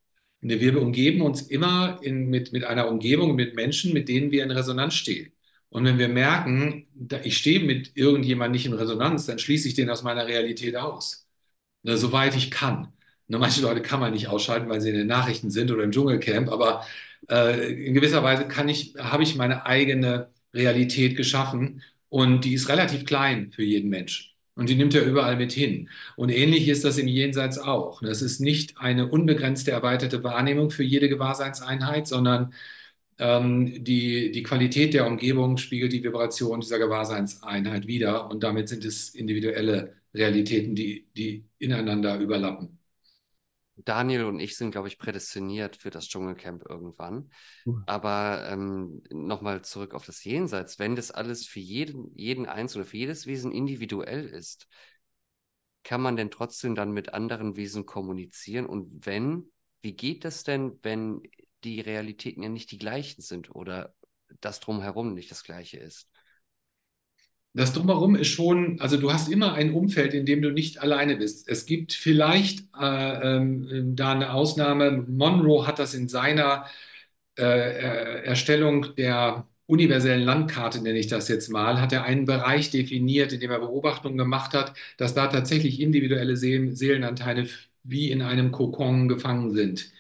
Speaker 2: Wir umgeben uns immer in, mit, mit einer Umgebung, mit Menschen, mit denen wir in Resonanz stehen. Und wenn wir merken, ich stehe mit irgendjemandem nicht in Resonanz, dann schließe ich den aus meiner Realität aus. Ne, soweit ich kann. Ne, manche Leute kann man nicht ausschalten, weil sie in den Nachrichten sind oder im Dschungelcamp, aber äh, in gewisser Weise kann ich, habe ich meine eigene Realität geschaffen und die ist relativ klein für jeden Menschen. Und die nimmt er überall mit hin. Und ähnlich ist das im Jenseits auch. Das ist nicht eine unbegrenzte erweiterte Wahrnehmung für jede Gewahrseinseinheit, sondern die, die Qualität der Umgebung spiegelt die Vibration dieser Gewahrseinseinheit wider. Und damit sind es individuelle Realitäten, die, die ineinander überlappen.
Speaker 1: Daniel und ich sind, glaube ich, prädestiniert für das Dschungelcamp irgendwann. Aber ähm, nochmal zurück auf das Jenseits. Wenn das alles für jeden, jeden Einzelnen, für jedes Wesen individuell ist, kann man denn trotzdem dann mit anderen Wesen kommunizieren? Und wenn, wie geht das denn, wenn die Realitäten ja nicht die gleichen sind oder das drumherum nicht das gleiche ist?
Speaker 2: das Drumherum ist schon, also du hast immer ein Umfeld, in dem du nicht alleine bist. Es gibt vielleicht äh, ähm, da eine Ausnahme. Monroe hat das in seiner äh, äh, Erstellung der universellen Landkarte, nenne ich das jetzt mal, hat er einen Bereich definiert, in dem er Beobachtungen gemacht hat, dass da tatsächlich individuelle Seelenanteile wie in einem Kokon gefangen sind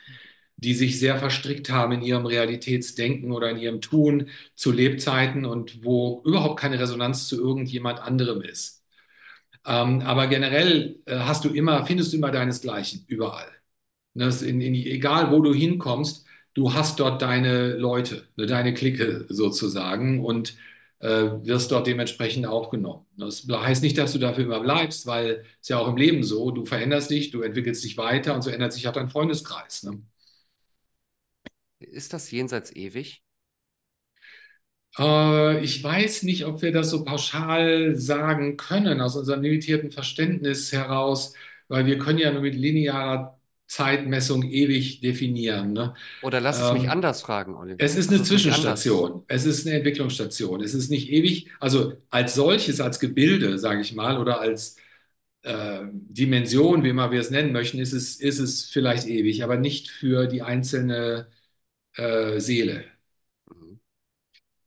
Speaker 2: die sich sehr verstrickt haben in ihrem Realitätsdenken oder in ihrem Tun zu Lebzeiten und wo überhaupt keine Resonanz zu irgendjemand anderem ist. Ähm, aber generell äh, hast du immer, findest du immer deinesgleichen überall. Das in, in, egal wo du hinkommst, du hast dort deine Leute, ne, deine Clique sozusagen und äh, wirst dort dementsprechend aufgenommen. Das heißt nicht, dass du dafür immer bleibst, weil es ja auch im Leben so, du veränderst dich, du entwickelst dich weiter und so ändert sich auch dein Freundeskreis. Ne?
Speaker 1: Ist das jenseits ewig?
Speaker 2: Äh, ich weiß nicht, ob wir das so pauschal sagen können, aus unserem limitierten Verständnis heraus, weil wir können ja nur mit linearer Zeitmessung ewig definieren. Ne?
Speaker 1: Oder lass es mich ähm, anders fragen, Oliver.
Speaker 2: Es ist eine Zwischenstation. Es ist eine Entwicklungsstation. Es ist nicht ewig. Also als solches, als Gebilde, sage ich mal, oder als äh, Dimension, wie immer wir es nennen möchten, ist es, ist es vielleicht ewig, aber nicht für die einzelne äh, Seele.
Speaker 1: Mhm.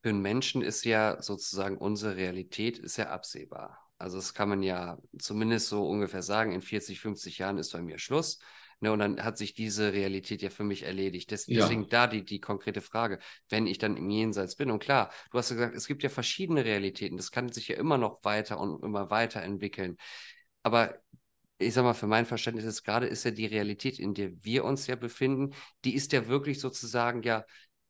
Speaker 1: Für einen Menschen ist ja sozusagen unsere Realität ist ja absehbar. Also das kann man ja zumindest so ungefähr sagen, in 40, 50 Jahren ist bei mir Schluss. Ne, und dann hat sich diese Realität ja für mich erledigt. Des, ja. Deswegen da die, die konkrete Frage, wenn ich dann im Jenseits bin. Und klar, du hast ja gesagt, es gibt ja verschiedene Realitäten. Das kann sich ja immer noch weiter und immer weiter entwickeln. Aber ich sag mal, für mein Verständnis ist gerade ist ja die Realität, in der wir uns ja befinden, die ist ja wirklich sozusagen ja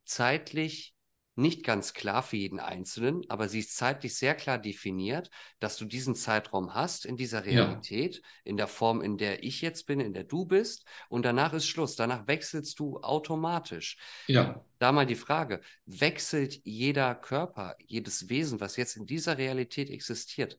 Speaker 1: zeitlich nicht ganz klar für jeden Einzelnen, aber sie ist zeitlich sehr klar definiert, dass du diesen Zeitraum hast in dieser Realität, ja. in der Form, in der ich jetzt bin, in der du bist, und danach ist Schluss. Danach wechselst du automatisch.
Speaker 2: Ja.
Speaker 1: Da mal die Frage, wechselt jeder Körper, jedes Wesen, was jetzt in dieser Realität existiert,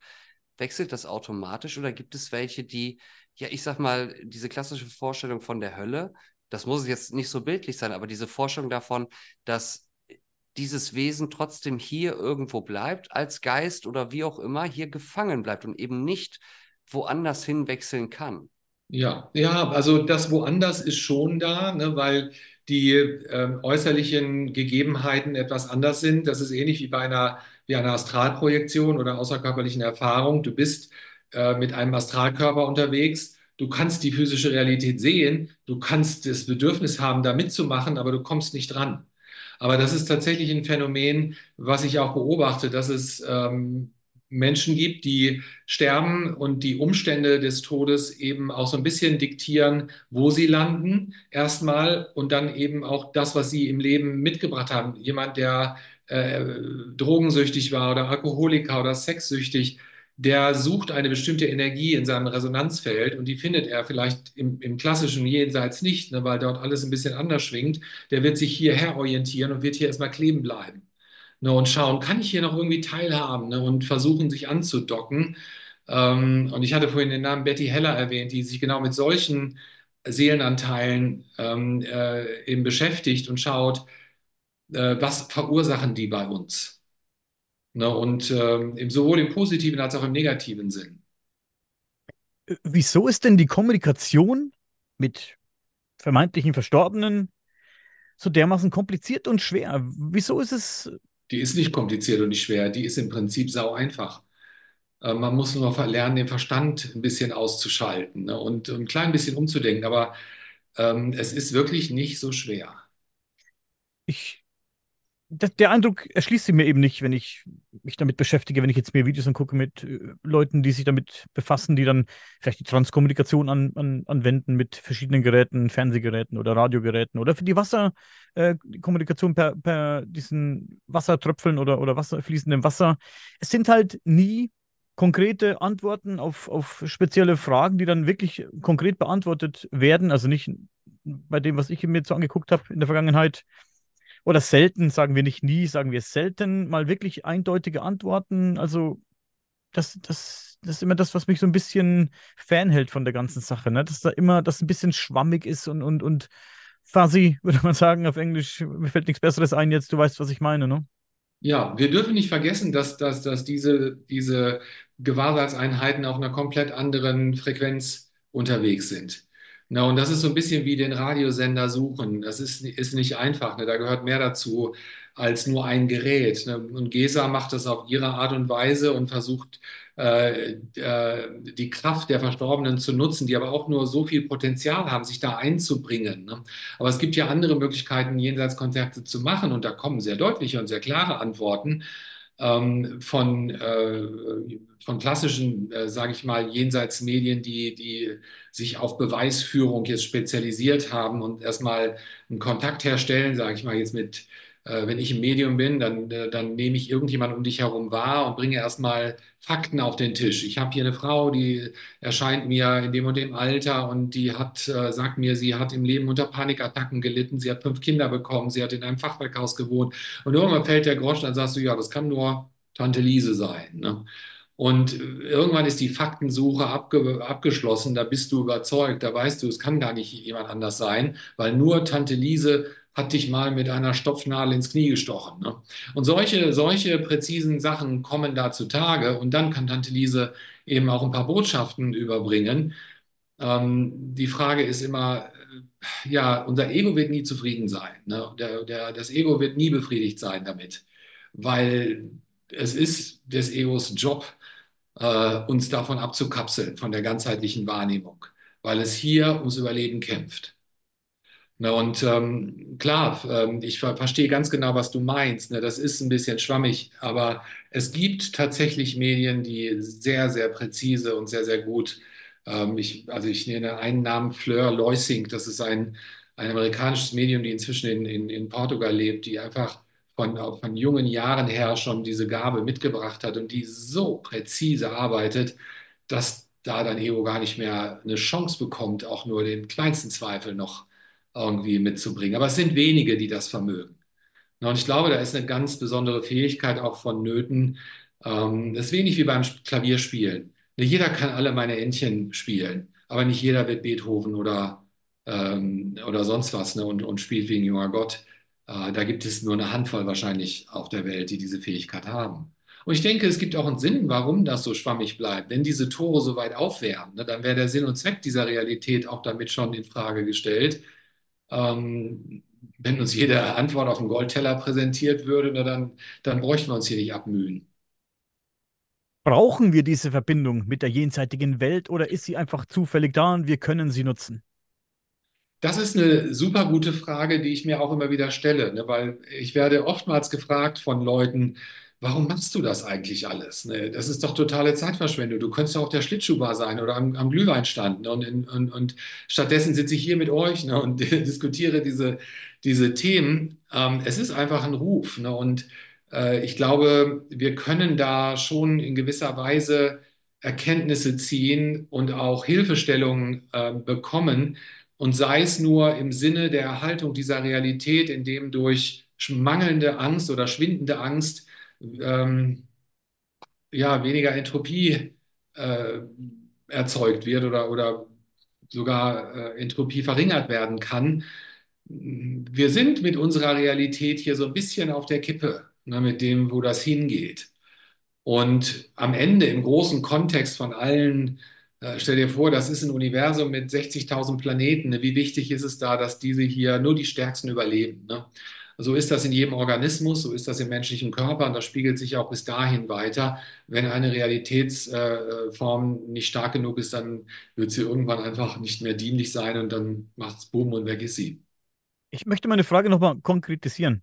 Speaker 1: wechselt das automatisch oder gibt es welche, die, ja, ich sag mal, diese klassische Vorstellung von der Hölle, das muss jetzt nicht so bildlich sein, aber diese Vorstellung davon, dass dieses Wesen trotzdem hier irgendwo bleibt, als Geist oder wie auch immer, hier gefangen bleibt und eben nicht woanders hinwechseln kann.
Speaker 2: Ja, ja, also das woanders ist schon da, ne, weil die äh, äußerlichen Gegebenheiten etwas anders sind. Das ist ähnlich wie bei einer wie eine Astralprojektion oder außerkörperlichen Erfahrung. Du bist äh, mit einem Astralkörper unterwegs. Du kannst die physische Realität sehen. Du kannst das Bedürfnis haben, da mitzumachen, aber du kommst nicht dran. Aber das ist tatsächlich ein Phänomen, was ich auch beobachte, dass es ähm, Menschen gibt, die sterben und die Umstände des Todes eben auch so ein bisschen diktieren, wo sie landen, erstmal und dann eben auch das, was sie im Leben mitgebracht haben. Jemand, der äh, drogensüchtig war oder Alkoholiker oder sexsüchtig, der sucht eine bestimmte Energie in seinem Resonanzfeld und die findet er vielleicht im, im klassischen Jenseits nicht, ne, weil dort alles ein bisschen anders schwingt. Der wird sich hierher orientieren und wird hier erstmal kleben bleiben. Ne, und schauen, kann ich hier noch irgendwie teilhaben ne, und versuchen, sich anzudocken. Ähm, und ich hatte vorhin den Namen Betty Heller erwähnt, die sich genau mit solchen Seelenanteilen ähm, äh, eben beschäftigt und schaut, äh, was verursachen die bei uns? Ne, und äh, sowohl im positiven als auch im negativen Sinn.
Speaker 3: Äh, wieso ist denn die Kommunikation mit vermeintlichen Verstorbenen so dermaßen kompliziert und schwer? Wieso ist es.
Speaker 2: Die ist nicht kompliziert und nicht schwer, die ist im Prinzip sau einfach. Äh, man muss nur lernen, den Verstand ein bisschen auszuschalten ne, und, ein klein bisschen umzudenken, aber ähm, es ist wirklich nicht so schwer.
Speaker 3: Ich der Eindruck erschließt sich mir eben nicht, wenn ich mich damit beschäftige, wenn ich jetzt mir Videos angucke mit äh, Leuten, die sich damit befassen, die dann vielleicht die Transkommunikation an, an, anwenden mit verschiedenen Geräten, Fernsehgeräten oder Radiogeräten oder für die Wasserkommunikation äh, per, per diesen Wassertröpfeln oder, oder Wasser, fließendem Wasser. Es sind halt nie konkrete Antworten auf, auf spezielle Fragen, die dann wirklich konkret beantwortet werden. Also nicht bei dem, was ich mir so angeguckt habe in der Vergangenheit, oder selten, sagen wir nicht nie, sagen wir selten, mal wirklich eindeutige Antworten. Also das, das, das ist immer das, was mich so ein bisschen fernhält von der ganzen Sache, ne? Dass da immer das ein bisschen schwammig ist und, und, und fuzzy, würde man sagen auf Englisch. Mir fällt nichts Besseres ein jetzt, du weißt, was ich meine, ne?
Speaker 2: Ja, wir dürfen nicht vergessen, dass, dass, dass diese, diese Gewahrseinseinheiten auf einer komplett anderen Frequenz unterwegs sind. Na, und das ist so ein bisschen wie den Radiosender suchen. Das ist, ist nicht einfach. Ne? Da gehört mehr dazu als nur ein Gerät. Ne? Und GESA macht das auf ihre Art und Weise und versucht, äh, äh, die Kraft der Verstorbenen zu nutzen, die aber auch nur so viel Potenzial haben, sich da einzubringen. Ne? Aber es gibt ja andere Möglichkeiten, Jenseitskontakte zu machen und da kommen sehr deutliche und sehr klare Antworten ähm, von, äh, von klassischen, äh, sage ich mal, Jenseitsmedien, die, die sich auf Beweisführung jetzt spezialisiert haben und erstmal einen Kontakt herstellen, sage ich mal jetzt mit wenn ich im Medium bin, dann, äh, dann nehme ich irgendjemand um dich herum wahr und bringe erstmal Fakten auf den Tisch. Ich habe hier eine Frau, die erscheint mir in dem und dem Alter und die hat, äh, sagt mir, sie hat im Leben unter Panikattacken gelitten, sie hat fünf Kinder bekommen, sie hat in einem Fachwerkhaus gewohnt und irgendwann fällt der Grosch, dann sagst du, ja, das kann nur Tante Liese sein. Ne? Und irgendwann ist die Faktensuche abge abgeschlossen, da bist du überzeugt, da weißt du, es kann gar nicht jemand anders sein, weil nur Tante Liese hat dich mal mit einer Stopfnadel ins Knie gestochen. Ne? Und solche, solche präzisen Sachen kommen da zutage und dann kann Tante Liese eben auch ein paar Botschaften überbringen. Ähm, die Frage ist immer, äh, ja, unser Ego wird nie zufrieden sein. Ne? Der, der, das Ego wird nie befriedigt sein damit, weil es ist des Egos Job, äh, uns davon abzukapseln, von der ganzheitlichen Wahrnehmung, weil es hier ums Überleben kämpft. Na, und ähm, klar, ähm, ich ver verstehe ganz genau, was du meinst. Ne? Das ist ein bisschen schwammig, aber es gibt tatsächlich Medien, die sehr, sehr präzise und sehr, sehr gut, ähm, ich, also ich nenne einen Namen Fleur Leusing, das ist ein, ein amerikanisches Medium, die inzwischen in, in, in Portugal lebt, die einfach von, von jungen Jahren her schon diese Gabe mitgebracht hat und die so präzise arbeitet, dass da dein Ego gar nicht mehr eine Chance bekommt, auch nur den kleinsten Zweifel noch irgendwie mitzubringen. Aber es sind wenige, die das vermögen. Und ich glaube, da ist eine ganz besondere Fähigkeit auch vonnöten. Ähm, das ist wenig wie beim Klavierspielen. Nicht jeder kann alle meine Entchen spielen, aber nicht jeder wird Beethoven oder, ähm, oder sonst was ne, und, und spielt wie ein junger Gott. Äh, da gibt es nur eine Handvoll wahrscheinlich auf der Welt, die diese Fähigkeit haben. Und ich denke, es gibt auch einen Sinn, warum das so schwammig bleibt. Wenn diese Tore so weit aufwärmen, ne, dann wäre der Sinn und Zweck dieser Realität auch damit schon in Frage gestellt. Ähm, wenn uns jede Antwort auf dem Goldteller präsentiert würde, na, dann, dann bräuchten wir uns hier nicht abmühen.
Speaker 3: Brauchen wir diese Verbindung mit der jenseitigen Welt oder ist sie einfach zufällig da und wir können sie nutzen?
Speaker 2: Das ist eine super gute Frage, die ich mir auch immer wieder stelle, ne? weil ich werde oftmals gefragt von Leuten, warum machst du das eigentlich alles? Ne? Das ist doch totale Zeitverschwendung. Du könntest doch auf der Schlittschuhbar sein oder am, am Glühweinstand. Ne? Und, und, und, stattdessen sitze ich hier mit euch ne? und diskutiere diese, diese Themen. Ähm, es ist einfach ein Ruf. Ne? Und äh, ich glaube, wir können da schon in gewisser Weise Erkenntnisse ziehen und auch Hilfestellungen äh, bekommen. Und sei es nur im Sinne der Erhaltung dieser Realität, indem durch mangelnde Angst oder schwindende Angst ähm, ja, weniger Entropie äh, erzeugt wird oder, oder sogar äh, Entropie verringert werden kann. Wir sind mit unserer Realität hier so ein bisschen auf der Kippe, ne, mit dem, wo das hingeht. Und am Ende, im großen Kontext von allen, äh, stell dir vor, das ist ein Universum mit 60.000 Planeten. Ne? Wie wichtig ist es da, dass diese hier nur die Stärksten überleben? Ne? So ist das in jedem Organismus, so ist das im menschlichen Körper und das spiegelt sich auch bis dahin weiter. Wenn eine Realitätsform nicht stark genug ist, dann wird sie irgendwann einfach nicht mehr dienlich sein und dann macht es Boom und weg ist sie.
Speaker 3: Ich möchte meine Frage nochmal konkretisieren.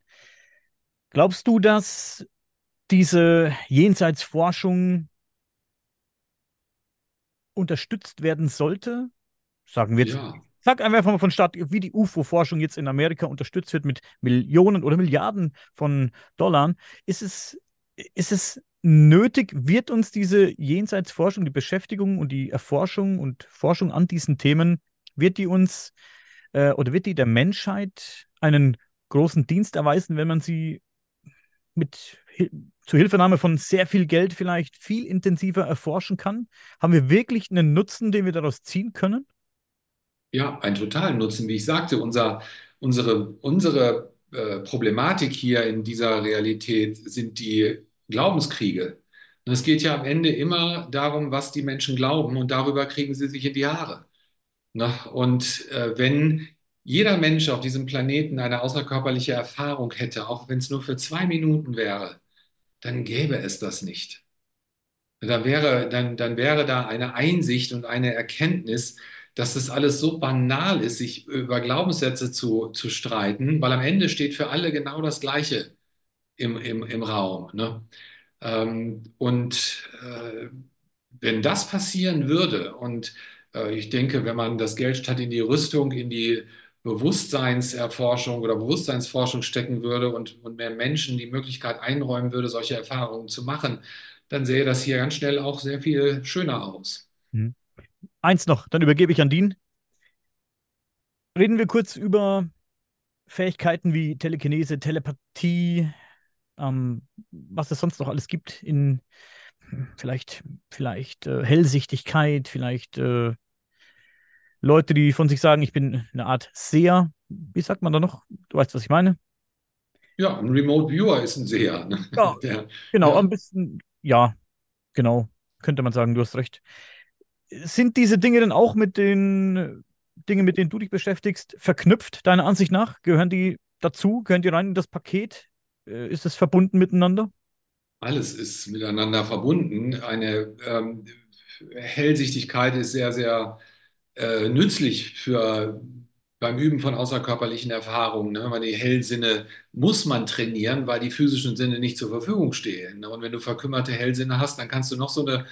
Speaker 3: Glaubst du, dass diese Jenseitsforschung unterstützt werden sollte? Sagen wir jetzt ja. Sag einfach mal von Start, wie die UFO-Forschung jetzt in Amerika unterstützt wird mit Millionen oder Milliarden von Dollar. Ist es, ist es nötig, wird uns diese Jenseitsforschung, die Beschäftigung und die Erforschung und Forschung an diesen Themen, wird die uns äh, oder wird die der Menschheit einen großen Dienst erweisen, wenn man sie mit zur Hilfenahme von sehr viel Geld vielleicht viel intensiver erforschen kann? Haben wir wirklich einen Nutzen, den wir daraus ziehen können?
Speaker 2: Ja, einen totalen Nutzen. Wie ich sagte, unser, unsere, unsere äh, Problematik hier in dieser Realität sind die Glaubenskriege. Und es geht ja am Ende immer darum, was die Menschen glauben und darüber kriegen sie sich in die Haare. Ne? Und äh, wenn jeder Mensch auf diesem Planeten eine außerkörperliche Erfahrung hätte, auch wenn es nur für zwei Minuten wäre, dann gäbe es das nicht. Dann wäre, dann, dann wäre da eine Einsicht und eine Erkenntnis, dass das alles so banal ist, sich über Glaubenssätze zu, zu streiten, weil am Ende steht für alle genau das Gleiche im, im, im Raum. Ne? Ähm, und äh, wenn das passieren würde, und äh, ich denke, wenn man das Geld statt in die Rüstung, in die Bewusstseinserforschung oder Bewusstseinsforschung stecken würde und, und mehr Menschen die Möglichkeit einräumen würde, solche Erfahrungen zu machen, dann sähe das hier ganz schnell auch sehr viel schöner aus.
Speaker 3: Mhm. Eins noch, dann übergebe ich an Dean. Reden wir kurz über Fähigkeiten wie Telekinese, Telepathie, ähm, was es sonst noch alles gibt in vielleicht, vielleicht äh, Hellsichtigkeit, vielleicht äh, Leute, die von sich sagen, ich bin eine Art Seher. Wie sagt man da noch? Du weißt, was ich meine?
Speaker 2: Ja, ein Remote Viewer ist ein Seher. Ne?
Speaker 3: Ja, Der, genau, ja. ein bisschen, ja, genau, könnte man sagen, du hast recht. Sind diese Dinge denn auch mit den Dingen, mit denen du dich beschäftigst, verknüpft, deiner Ansicht nach? Gehören die dazu? Gehören die rein in das Paket? Äh, ist es verbunden miteinander?
Speaker 2: Alles ist miteinander verbunden. Eine ähm, Hellsichtigkeit ist sehr, sehr äh, nützlich für beim Üben von außerkörperlichen Erfahrungen. Ne? Weil die Hellsinne muss man trainieren, weil die physischen Sinne nicht zur Verfügung stehen. Und wenn du verkümmerte Hellsinne hast, dann kannst du noch so eine,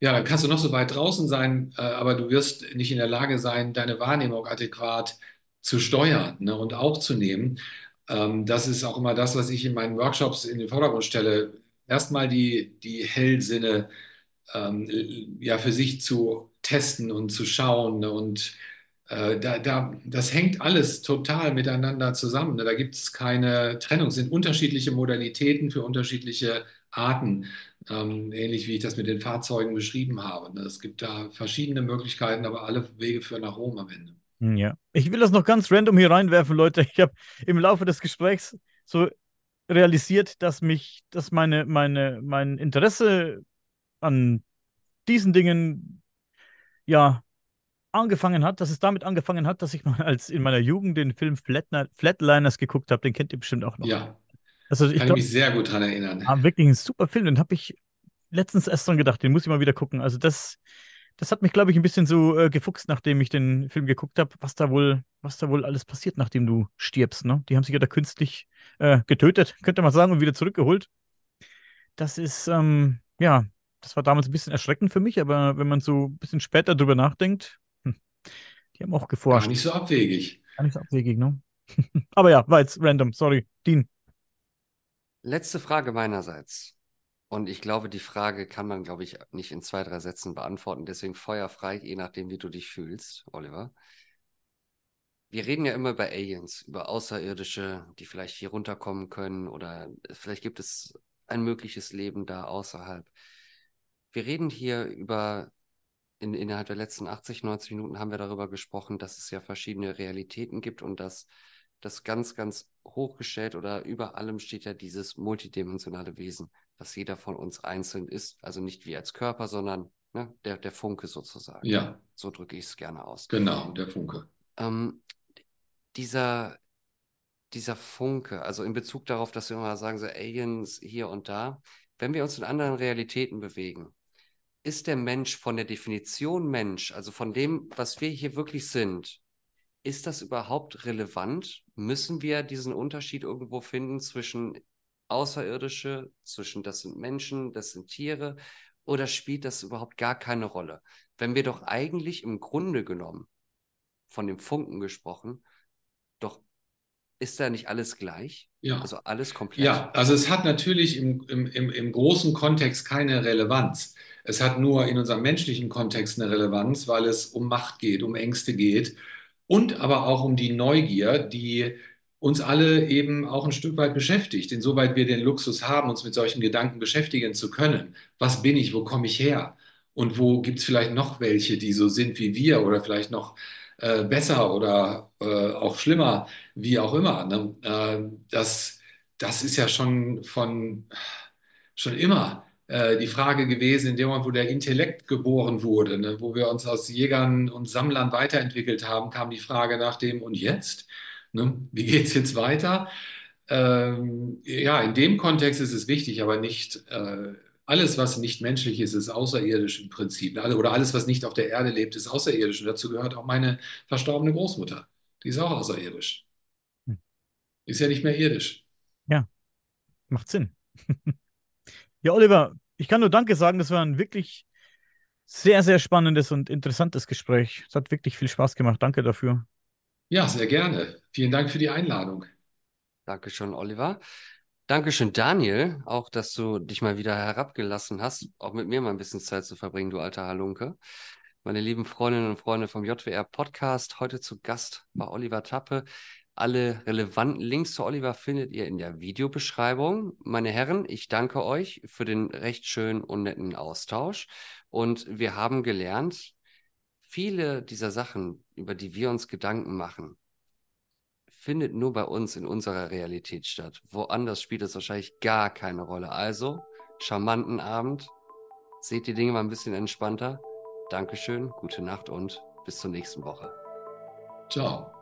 Speaker 2: ja, dann kannst du noch so weit draußen sein, äh, aber du wirst nicht in der Lage sein, deine Wahrnehmung adäquat zu steuern ne? und aufzunehmen. Ähm, das ist auch immer das, was ich in meinen Workshops in den Vordergrund stelle. Erstmal die, die Hellsinne ähm, ja, für sich zu testen und zu schauen. Ne? Und äh, da, da, das hängt alles total miteinander zusammen. Ne? Da gibt es keine Trennung. Es sind unterschiedliche Modalitäten für unterschiedliche Arten, ähm, ähnlich wie ich das mit den Fahrzeugen beschrieben habe. Ne? Es gibt da verschiedene Möglichkeiten, aber alle Wege führen nach Rom am Ende.
Speaker 3: Hm, ja, ich will das noch ganz random hier reinwerfen, Leute. Ich habe im Laufe des Gesprächs so realisiert, dass mich, dass meine, meine, mein Interesse an diesen Dingen ja angefangen hat, dass es damit angefangen hat, dass ich mal als in meiner Jugend den Film Flatliner, Flatliners geguckt habe. Den kennt ihr bestimmt auch noch.
Speaker 2: Ja. Also ich kann glaub, mich sehr gut daran erinnern.
Speaker 3: Ah, wirklich ein super Film. Den habe ich letztens erst dran gedacht. Den muss ich mal wieder gucken. Also das, das hat mich, glaube ich, ein bisschen so äh, gefuchst, nachdem ich den Film geguckt habe, was da wohl, was da wohl alles passiert, nachdem du stirbst. Ne? Die haben sich ja da künstlich äh, getötet, könnte man sagen, und wieder zurückgeholt. Das ist, ähm, ja, das war damals ein bisschen erschreckend für mich, aber wenn man so ein bisschen später drüber nachdenkt, hm, die haben auch geforscht.
Speaker 2: Gar nicht so abwegig.
Speaker 3: Gar nicht so abwegig, ne? aber ja, war jetzt random, sorry. Dean.
Speaker 1: Letzte Frage meinerseits. Und ich glaube, die Frage kann man, glaube ich, nicht in zwei, drei Sätzen beantworten. Deswegen feuerfrei, je nachdem, wie du dich fühlst, Oliver. Wir reden ja immer über Aliens, über Außerirdische, die vielleicht hier runterkommen können oder vielleicht gibt es ein mögliches Leben da außerhalb. Wir reden hier über, in, innerhalb der letzten 80, 90 Minuten haben wir darüber gesprochen, dass es ja verschiedene Realitäten gibt und dass das ganz, ganz hochgestellt oder über allem steht ja dieses multidimensionale Wesen, was jeder von uns einzeln ist. Also nicht wir als Körper, sondern ne, der, der Funke sozusagen.
Speaker 2: Ja.
Speaker 1: So drücke ich es gerne aus.
Speaker 2: Genau, der Funke.
Speaker 1: Ähm, dieser, dieser Funke, also in Bezug darauf, dass wir immer sagen, so Aliens hier und da, wenn wir uns in anderen Realitäten bewegen, ist der Mensch von der Definition Mensch, also von dem, was wir hier wirklich sind, ist das überhaupt relevant? Müssen wir diesen Unterschied irgendwo finden zwischen Außerirdische, zwischen das sind Menschen, das sind Tiere, oder spielt das überhaupt gar keine Rolle? Wenn wir doch eigentlich im Grunde genommen, von dem Funken gesprochen, doch ist da nicht alles gleich?
Speaker 2: Ja.
Speaker 1: Also alles komplett?
Speaker 2: Ja, also es hat natürlich im, im, im, im großen Kontext keine Relevanz. Es hat nur in unserem menschlichen Kontext eine Relevanz, weil es um Macht geht, um Ängste geht und aber auch um die Neugier, die uns alle eben auch ein Stück weit beschäftigt, insoweit wir den Luxus haben, uns mit solchen Gedanken beschäftigen zu können. Was bin ich? Wo komme ich her? Und wo gibt es vielleicht noch welche, die so sind wie wir oder vielleicht noch äh, besser oder äh, auch schlimmer, wie auch immer. Ne? Äh, das, das ist ja schon von schon immer äh, die Frage gewesen, in dem Moment, wo der Intellekt geboren wurde, ne? wo wir uns aus Jägern und Sammlern weiterentwickelt haben, kam die Frage nach dem und jetzt? Ne? Wie geht es jetzt weiter? Ähm, ja, in dem Kontext ist es wichtig, aber nicht äh, alles, was nicht menschlich ist, ist außerirdisch im Prinzip. Oder alles, was nicht auf der Erde lebt, ist außerirdisch. Und dazu gehört auch meine verstorbene Großmutter. Die ist auch außerirdisch. Hm. Ist ja nicht mehr irdisch.
Speaker 3: Ja, macht Sinn. ja, Oliver, ich kann nur Danke sagen. Das war ein wirklich sehr, sehr spannendes und interessantes Gespräch. Es hat wirklich viel Spaß gemacht. Danke dafür.
Speaker 2: Ja, sehr gerne. Vielen Dank für die Einladung.
Speaker 1: Dankeschön, Oliver. Dankeschön, Daniel, auch, dass du dich mal wieder herabgelassen hast, auch mit mir mal ein bisschen Zeit zu verbringen, du alter Halunke. Meine lieben Freundinnen und Freunde vom JWR Podcast, heute zu Gast bei Oliver Tappe. Alle relevanten Links zu Oliver findet ihr in der Videobeschreibung. Meine Herren, ich danke euch für den recht schönen und netten Austausch. Und wir haben gelernt, viele dieser Sachen, über die wir uns Gedanken machen, findet nur bei uns in unserer Realität statt. Woanders spielt es wahrscheinlich gar keine Rolle. Also, charmanten Abend. Seht die Dinge mal ein bisschen entspannter. Dankeschön, gute Nacht und bis zur nächsten Woche.
Speaker 2: Ciao.